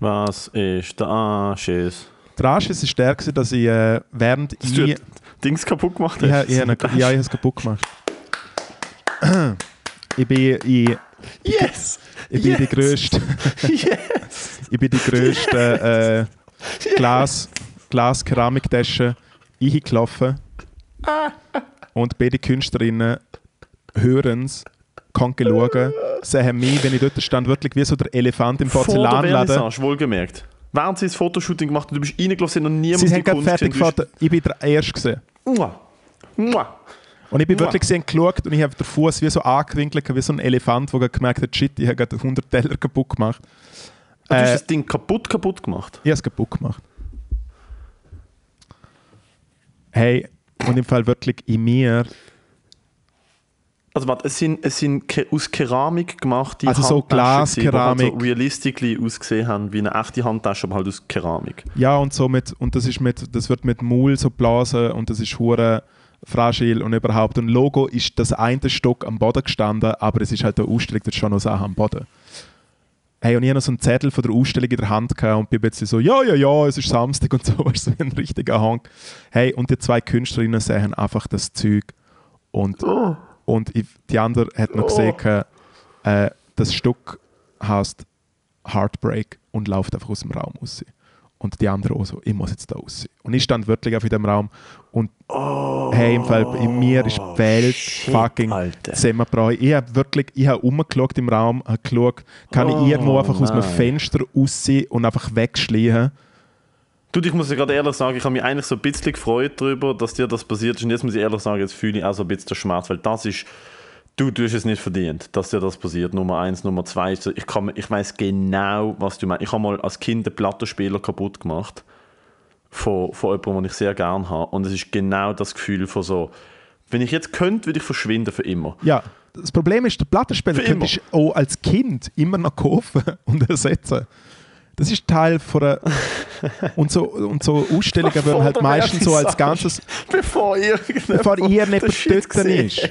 Was ist der Anschiss? Der Anschiss ist der, dass ich äh, während Dass ich... Dings kaputt gemacht hast? Ich, ich, ja, ich habe es kaputt gemacht. Ich bin, ich, Yes! ich bin die Yes! grösste... yes! Ich bin die grösste äh, Glas, Glas-Keramiktasche eingelaufen. Und beide Künstlerinnen hören es, kann schauen, sehen mich, wenn ich dort stand, wirklich wie so der Elefant im Vor der Porzellanladen. Wohlgemerkt. Während sie das Fotoshooting gemacht haben, du bist reingelaufen, sind noch niemand Sie haben gerade fertig gefahren. Ich bin der Erste. Mua. Mua. Und ich bin Wow. wirklich gesehen, geschaut und ich habe den Fuß wie so angewinkelt, wie so ein Elefant, der gemerkt hat, shit, ich habe gerade 100 Teller kaputt gemacht. Du hast Äh, das Ding kaputt, kaputt gemacht. Ich habe es kaputt gemacht. Hey, und im Fall wirklich in mir, Also warte, es sind, es sind aus Keramik gemachte Also so Handtaschen gewesen, die halt Glaskeramik. so realistically ausgesehen haben wie eine echte Handtasche, aber halt aus Keramik. ja und so mit, und das ist mit, das wird mit Maul so blasen und das ist hure fragil und überhaupt. Und Logo ist das eine Stock am Boden gestanden, aber es ist halt eine Ausstellung, ist schon noch Sachen am Boden. Hey, und ich hatte noch so einen Zettel von der Ausstellung in der Hand und bin plötzlich so, ja, ja, ja, es ist Samstag und so, du, so ein richtiger Hang. Hey, und die zwei Künstlerinnen sehen einfach das Zeug und, und die andere hat noch gesehen, äh, das Stück heißt Heartbreak und läuft einfach aus dem Raum raus. Und die andere auch so, ich muss jetzt da raus. Und ich stand wirklich auf in dem Raum und hey, im Fall in mir ist die Welt shit, fucking zusammengebrochen. Ich habe wirklich, ich habe rumgeschaut im Raum, habe geschaut, kann Oh, ich irgendwo einfach aus einem nein. Fenster raus und einfach wegschleichen. Du, ich muss dir gerade ehrlich sagen, ich habe mich eigentlich so ein bisschen gefreut darüber, dass dir das passiert ist. Und jetzt muss ich ehrlich sagen, jetzt fühle ich auch so ein bisschen den Schmerz, weil das ist, du, du hast es nicht verdient, dass dir das passiert. Nummer eins, Nummer zwei, ich, kann, ich weiß genau, was du meinst. Ich habe mal als Kind einen Plattenspieler kaputt gemacht von, von jemandem, den ich sehr gerne habe. Und es ist genau das Gefühl von so, wenn ich jetzt könnte, würde ich verschwinden für immer. Ja, das Problem ist, der Plattenspieler könntest du auch als Kind immer noch kaufen und ersetzen. Das ist Teil von einer... und, so, und so Ausstellungen werden Vor halt der meistens so als ganzes... Bevor irgendjemand Bevor irgendjemand dort ist.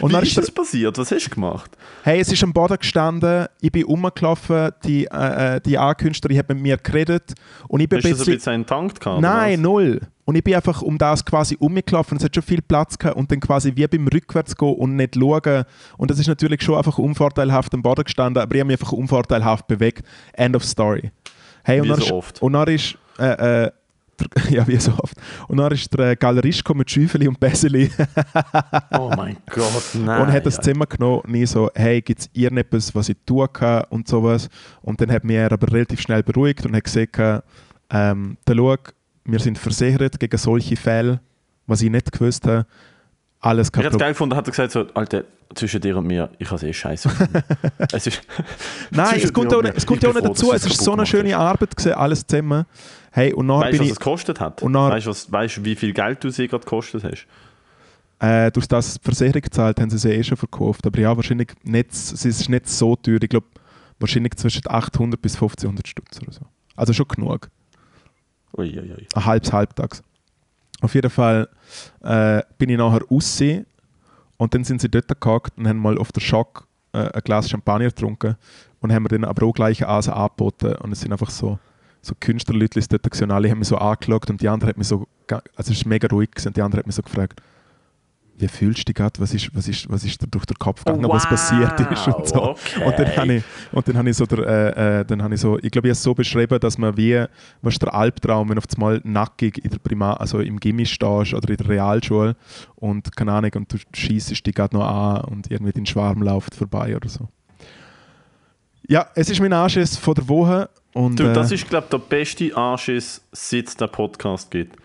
Und Wie dann ist der- das passiert? Was hast du gemacht? Hey, es ist am Boden gestanden, ich bin rumgelaufen, die, äh, äh, die A-Künstlerin hat mit mir geredet und ich bin Hast du das ein bisschen... entankt gehabt? Nein, null. Und ich bin einfach um das quasi umgelaufen. Es hat schon viel Platz gehabt und dann quasi wie beim Rückwärtsgehen und nicht schauen. Und das ist natürlich schon einfach unvorteilhaft am Boden gestanden, aber ich habe mich einfach unvorteilhaft bewegt. End of story. Hey, und Wie dann so ist, oft. Und dann ist, äh, äh, ja, wie so oft. Und dann ist der Galerist gekommen mit Schäufeli und Bäseli was? Oh mein Gott, nein. und hat das ja. Zimmer genommen und ich so, hey, gibt es irgendetwas, was ich tun kann und sowas. Und dann hat mich er aber relativ schnell beruhigt und hat gesagt, ähm, der schau, wir sind versichert gegen solche Fälle, was ich nicht gewusst habe. Alles Ich kein hätte es geil gefunden, hat er gesagt, so, Alter, zwischen dir und mir, ich habe es eh scheiße. es ist, Nein, es kommt auch es kommt ich ja auch nicht dazu. Es ist kaputt so eine schöne Arbeit gewesen, alles zusammen. Hey, und dann Weißt du, was ich, es gekostet hat? Und dann- weißt du, was- weißt wie viel Geld du sie gerade gekostet hast? äh, durch das die Versicherung gezahlt, haben sie sie eh schon verkauft. Aber ja, wahrscheinlich nicht, es ist nicht so teuer. Ich glaube, wahrscheinlich zwischen 800 bis 1500 Stutz oder so. Also schon genug. Uiuiui. ein halbes Halbtags. Auf jeden Fall äh, bin ich nachher raus Und dann sind sie dort gehockt und haben mal auf der Schock äh, ein Glas Champagner getrunken und haben mir dann aber auch gleich Asen angeboten. Und es sind einfach so, so Künstlerleute dort gewesen, alle haben mich so angeschaut und die andere hat mich so, also es ist mega ruhig und die andere hat mich so gefragt, wie fühlst du dich gerade? Was ist, was, ist, was ist dir durch den Kopf gegangen, Oh, was passiert ist und so. okay. Und dann habe ich, und dann habe ich so, der, äh, äh, dann habe ich so, ich glaube, ich habe es so beschrieben, dass man wie, was ist der Albtraum, wenn du auf einmal nackig in der Primar, also im Gimmi stehst oder in der Realschule und keine Ahnung, und du schießt dich gerade noch an und irgendwie dein Schwarm läuft vorbei oder so. Ja, es ist mein Anschiss von der Woche und Du, äh, das ist, glaube ich, der beste Anschiss, seit es den Podcast gibt.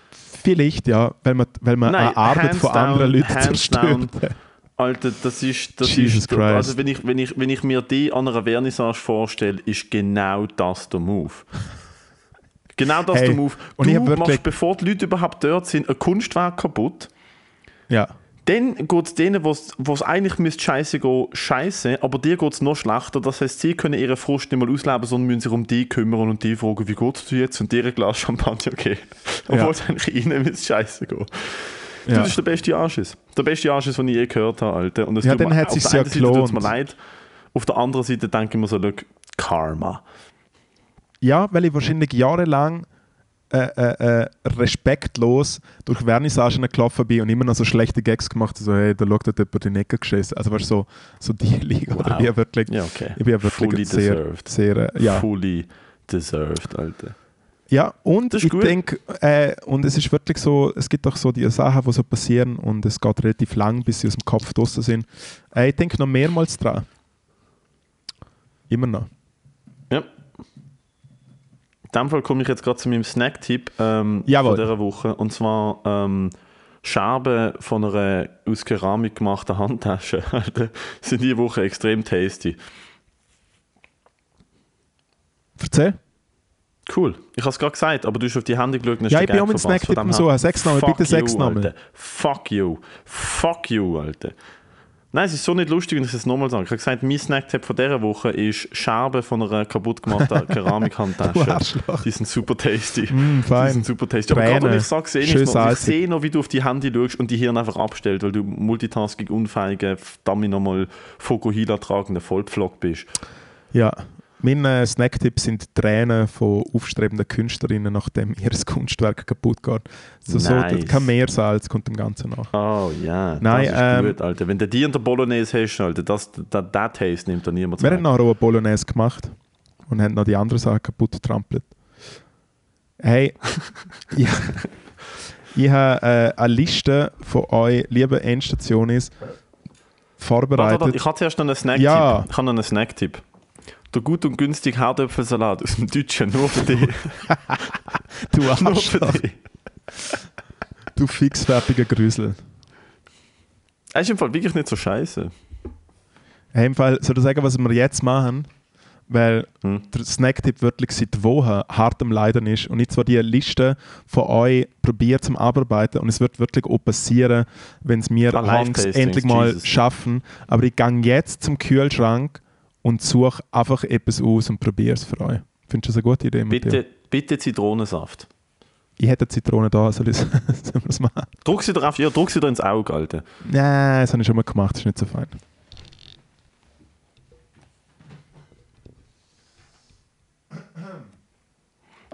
vielleicht, ja, weil man, weil man Nein, eine Arbeit von down, anderen Leuten zerstört. Alter, das ist. Das Jesus ist Christ. also, wenn ich, wenn, ich, wenn ich mir die an einer Vernissage vorstelle, ist genau das der Move. Genau das Hey, der Move. und Du ich hab wirklich- machst, bevor die Leute überhaupt dort sind, ein Kunstwerk kaputt. Ja. Dann geht es denen, wo es eigentlich müsste scheiße gehen, scheiße, aber dir geht es noch schlechter. Das heißt, sie können ihre Frust nicht mal ausleben, sondern müssen sich um die kümmern und die fragen, wie geht es dir jetzt? Und dir ein Glas Champagner geben. Obwohl Ja. es eigentlich ihnen müsste scheiße gehen. Du, Ja. Das ist der beste Anschiss. Der beste Anschiss, den ich je gehört habe, Alter. Und Ja, dann mir, hat einen Seite tut's mir gelohnt. leid, auf der anderen Seite denke ich mir so, look, Karma. Ja, weil ich wahrscheinlich jahrelang äh, äh, äh, respektlos durch Vernissagen gelaufen bin und immer noch so schlechte Gags gemacht so hey, da schaut dort jemand in die Ecke geschissen. Also weißt so, so die Liga. Oder Wow. ich bin ja wirklich, Ja, okay. ich bin wirklich Fully sehr, deserved. sehr äh, ja. Fully deserved, Alter. ja, und ich denke, äh, und es ist wirklich so, es gibt auch so die Sachen, die so passieren und es geht relativ lang, bis sie aus dem Kopf draussen sind. Äh, ich denke noch mehrmals dran. Immer noch. In dem Fall komme ich jetzt gerade zu meinem Snack-Tipp ähm, von dieser Woche. Und zwar ähm, Scherben von einer aus Keramik gemachten Handtasche. Sind diese Woche extrem tasty. Erzähl. Cool. Ich habe es gerade gesagt, aber du hast auf die Hände geschaut und hast Ja, ich bin auch mit dem so. Sechs Namen, bitte sechs Namen. Fuck you. Fuck you, Alter. Nein, es ist so nicht lustig, wenn ich es nochmal sage. Ich habe gesagt, mein Snacktipp von dieser Woche ist Scherben von einer kaputt gemachten Keramikhandtasche. Die sind super tasty. Mm, fein. Die sind super tasty. Aber gerade wenn ich sage, sehe ich, noch, ich sehe noch, wie du auf die Handy schaust und die Hirn einfach abstellt, weil du multitasking unfähiger, verdammt nochmal Fokuhila tragender Vollpflock bist. Ja, mein äh, Snacktipp sind Tränen von aufstrebenden Künstlerinnen, nachdem ihr Kunstwerk kaputt geht. So, so, Nice. kein Meersalz kommt dem Ganzen nach. Oh ja, Nein, das ist ähm, gut, Alter. Wenn du die in der Bolognese hast, Alter, das, das, das Taste nimmt da niemand Wir haben weg. noch eine Bolognese gemacht und haben noch die andere Sache kaputt getrampelt. Hey, ich, ich habe äh, eine Liste von euch, liebe Endstationis, Warte, vorbereitet. warte, ich habe zuerst noch einen Snacktipp. Ja. Ich habe noch einen Snacktipp. Der gut und günstige Herdöpfelsalat aus dem Deutschen, nur für dich. du Arschloch, du fixfertiger Grüsel. Er ist im Fall wirklich nicht so scheiße. Hey, im Fall, soll ich sagen, was wir jetzt machen? Weil Hm. der Snacktipp wirklich seit Wochen hart am Leiden ist und ich zwar die Liste von euch probiert zum Abarbeiten und es wird wirklich auch passieren, wenn es mir Ah, endlich mal Jesus. schaffen. Aber ich gehe jetzt zum Kühlschrank und suche einfach etwas aus und probiere es für euch. Findest du das eine gute Idee? Bitte, bitte Zitronensaft. Ich hätte Zitrone da, soll ich das machen? Druck sie dir auf, ja, druck sie dir ins Auge, Alter. Nein, das habe ich schon mal gemacht, das ist nicht so fein.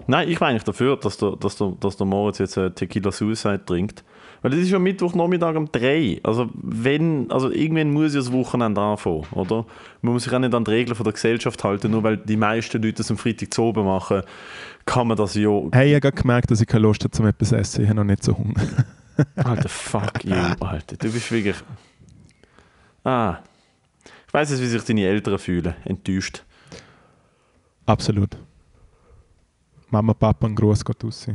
Nein, ich war eigentlich dafür, dass der, dass der, dass der Moritz jetzt äh, Tequila Suicide trinkt. Weil das ist ja Mittwochnachmittag um 3. Also, wenn, also irgendwann muss ja das Wochenende anfangen, oder? Man muss sich auch nicht an die Regeln von der Gesellschaft halten, nur weil die meisten Leute das am Freitag zu oben machen, kann man das ja. Hey, ich habe gerade gemerkt, dass ich keine Lust habe zum etwas essen. Ich habe noch nicht so Hunger. Alter, fuck you, Alter. Du bist wirklich. Ah. Ich weiß jetzt, wie sich deine Eltern fühlen. Enttäuscht. Absolut. Mama, Papa, ein Gruß geht raus.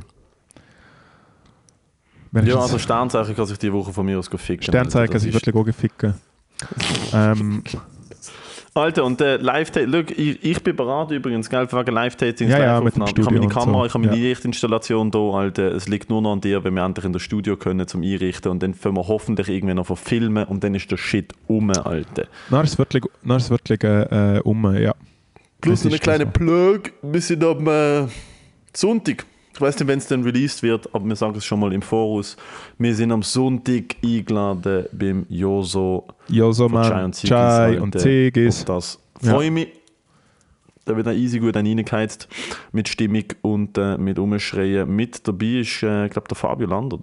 Ja, also Sternzeichen kann sich die Woche von mir aus ficken. Sternzeichen kann das sich wirklich auch geficken. ähm, Alter, und der live look, ich, ich bin bereit übrigens, gell, wegen Live-Tatings, Ja, ja, mit dem. Ich habe meine Kamera, so. ich habe meine Ja. Lichtinstallation da, Alter. Es liegt nur noch an dir, wenn wir endlich in das Studio können, zum Einrichten. Und dann können wir hoffentlich irgendwann noch verfilmen und dann ist der Shit um, Alter. dann ist es wirklich, dann ist wirklich äh, äh, um, ja. Plus eine kleine so. Plug, wir sind am äh, Sonntag, Ich weiß nicht, wenn es dann released wird, aber wir sagen es schon mal im Voraus. Wir sind am Sonntag eingeladen beim Joso Joso, Chai Mann, und. Chai und Zigis. Auf das Ja. freue ich mich. Da wird dann easy gut reingeheizt mit Stimmung und äh, mit Umschreien. Mit dabei ist, äh, ich glaube, der Fabio Landert.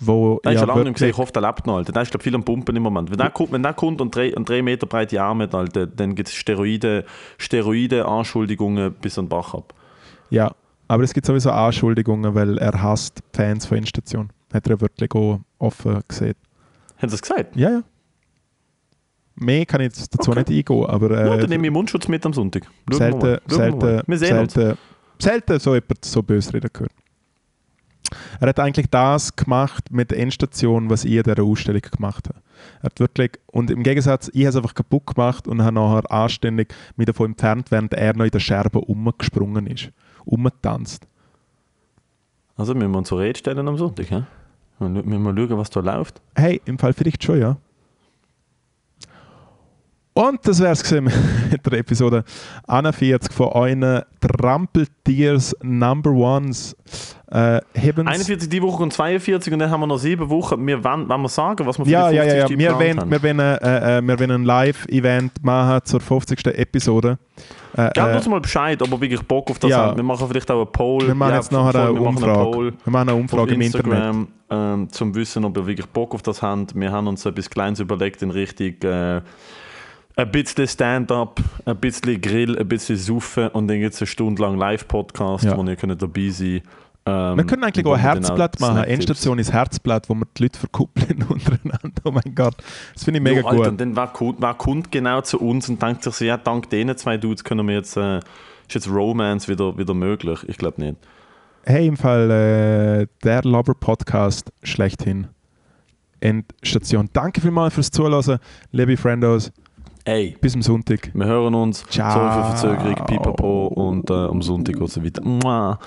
Wo Den ja, ja schon lange nicht gesehen. Ich hoffe, der lebt noch. Alter. Der ist, glaube viel am Pumpen im Moment. Wenn der kommt, wenn der kommt und drei, und drei Meter breite Arme hat, Alter, dann gibt es Steroide, Steroide Anschuldigungen bis an den Bach ab. Ja, aber es gibt sowieso Anschuldigungen, weil er hasst Fans von Endstation. Hat er wirklich auch offen gesehen. Haben sie das gesagt? Ja, ja. Mehr kann ich jetzt dazu Okay. nicht eingehen, aber ja, äh, dann nehme ich Mundschutz mit am Sonntag. Schauen selten, wir, selten, wir uns. selten, selten so jemand so böse reden gehört. Er hat eigentlich das gemacht mit der Endstation, was ich in dieser Ausstellung gemacht habe. Er hat wirklich, und im Gegensatz, ich habe es einfach kaputt gemacht und habe nachher anständig mich davon entfernt, während er noch in der Scherbe umgesprungen ist. Umgetanzt. Also müssen wir uns zur Rede stellen am Sonntag. Wir müssen mal schauen, was da läuft. Hey, im Fall vielleicht schon, ja. Und das wäre es mit der Episode 41 von euren Trampeltiers Number Ones. Äh, haben's- 41 die Woche und 42 und dann haben wir noch sieben Wochen. Wir wollen, wollen wir sagen, was wir für ja, die ja, 50. ja, ja. Wir geplant wollen, wir wollen, äh, äh, wir wollen ein Live-Event machen zur 50. Episode. Äh, Gebt äh, uns mal Bescheid, ob ihr wirklich Bock auf das Ja. habt. Wir machen vielleicht auch eine Poll. wir machen Ja, jetzt nachher eine wir machen Umfrage. Poll wir machen eine Umfrage im Internet. Instagram, ähm, zum Wissen, ob ihr wirklich Bock auf das habt. Wir haben uns etwas Kleines überlegt in Richtung äh, ein bisschen Stand-up, ein bisschen Grill, ein bisschen Saufen und dann gibt es eine Stunde lang Live-Podcast, Ja. wo ihr könnt dabei sein könnt. Wir können eigentlich auch ein Herzblatt machen. Endstation ist Herzblatt, wo wir die Leute verkuppeln untereinander. Oh mein Gott, das finde ich mega ja, Alter, gut. und dann wer wer kommt genau zu uns und denkt sich so, ja, dank denen zwei Dudes können wir jetzt, äh, ist jetzt Romance wieder, wieder möglich? Ich glaube nicht. Hey, im Fall äh, der Lover-Podcast schlechthin. Endstation. Danke vielmals fürs Zuhören, liebe Friendos. Ey, Bis am Sonntag. wir hören uns. Ciao. Sorry für Verzögerung, pipapo und äh, am Sonntag und so weiter. Mua.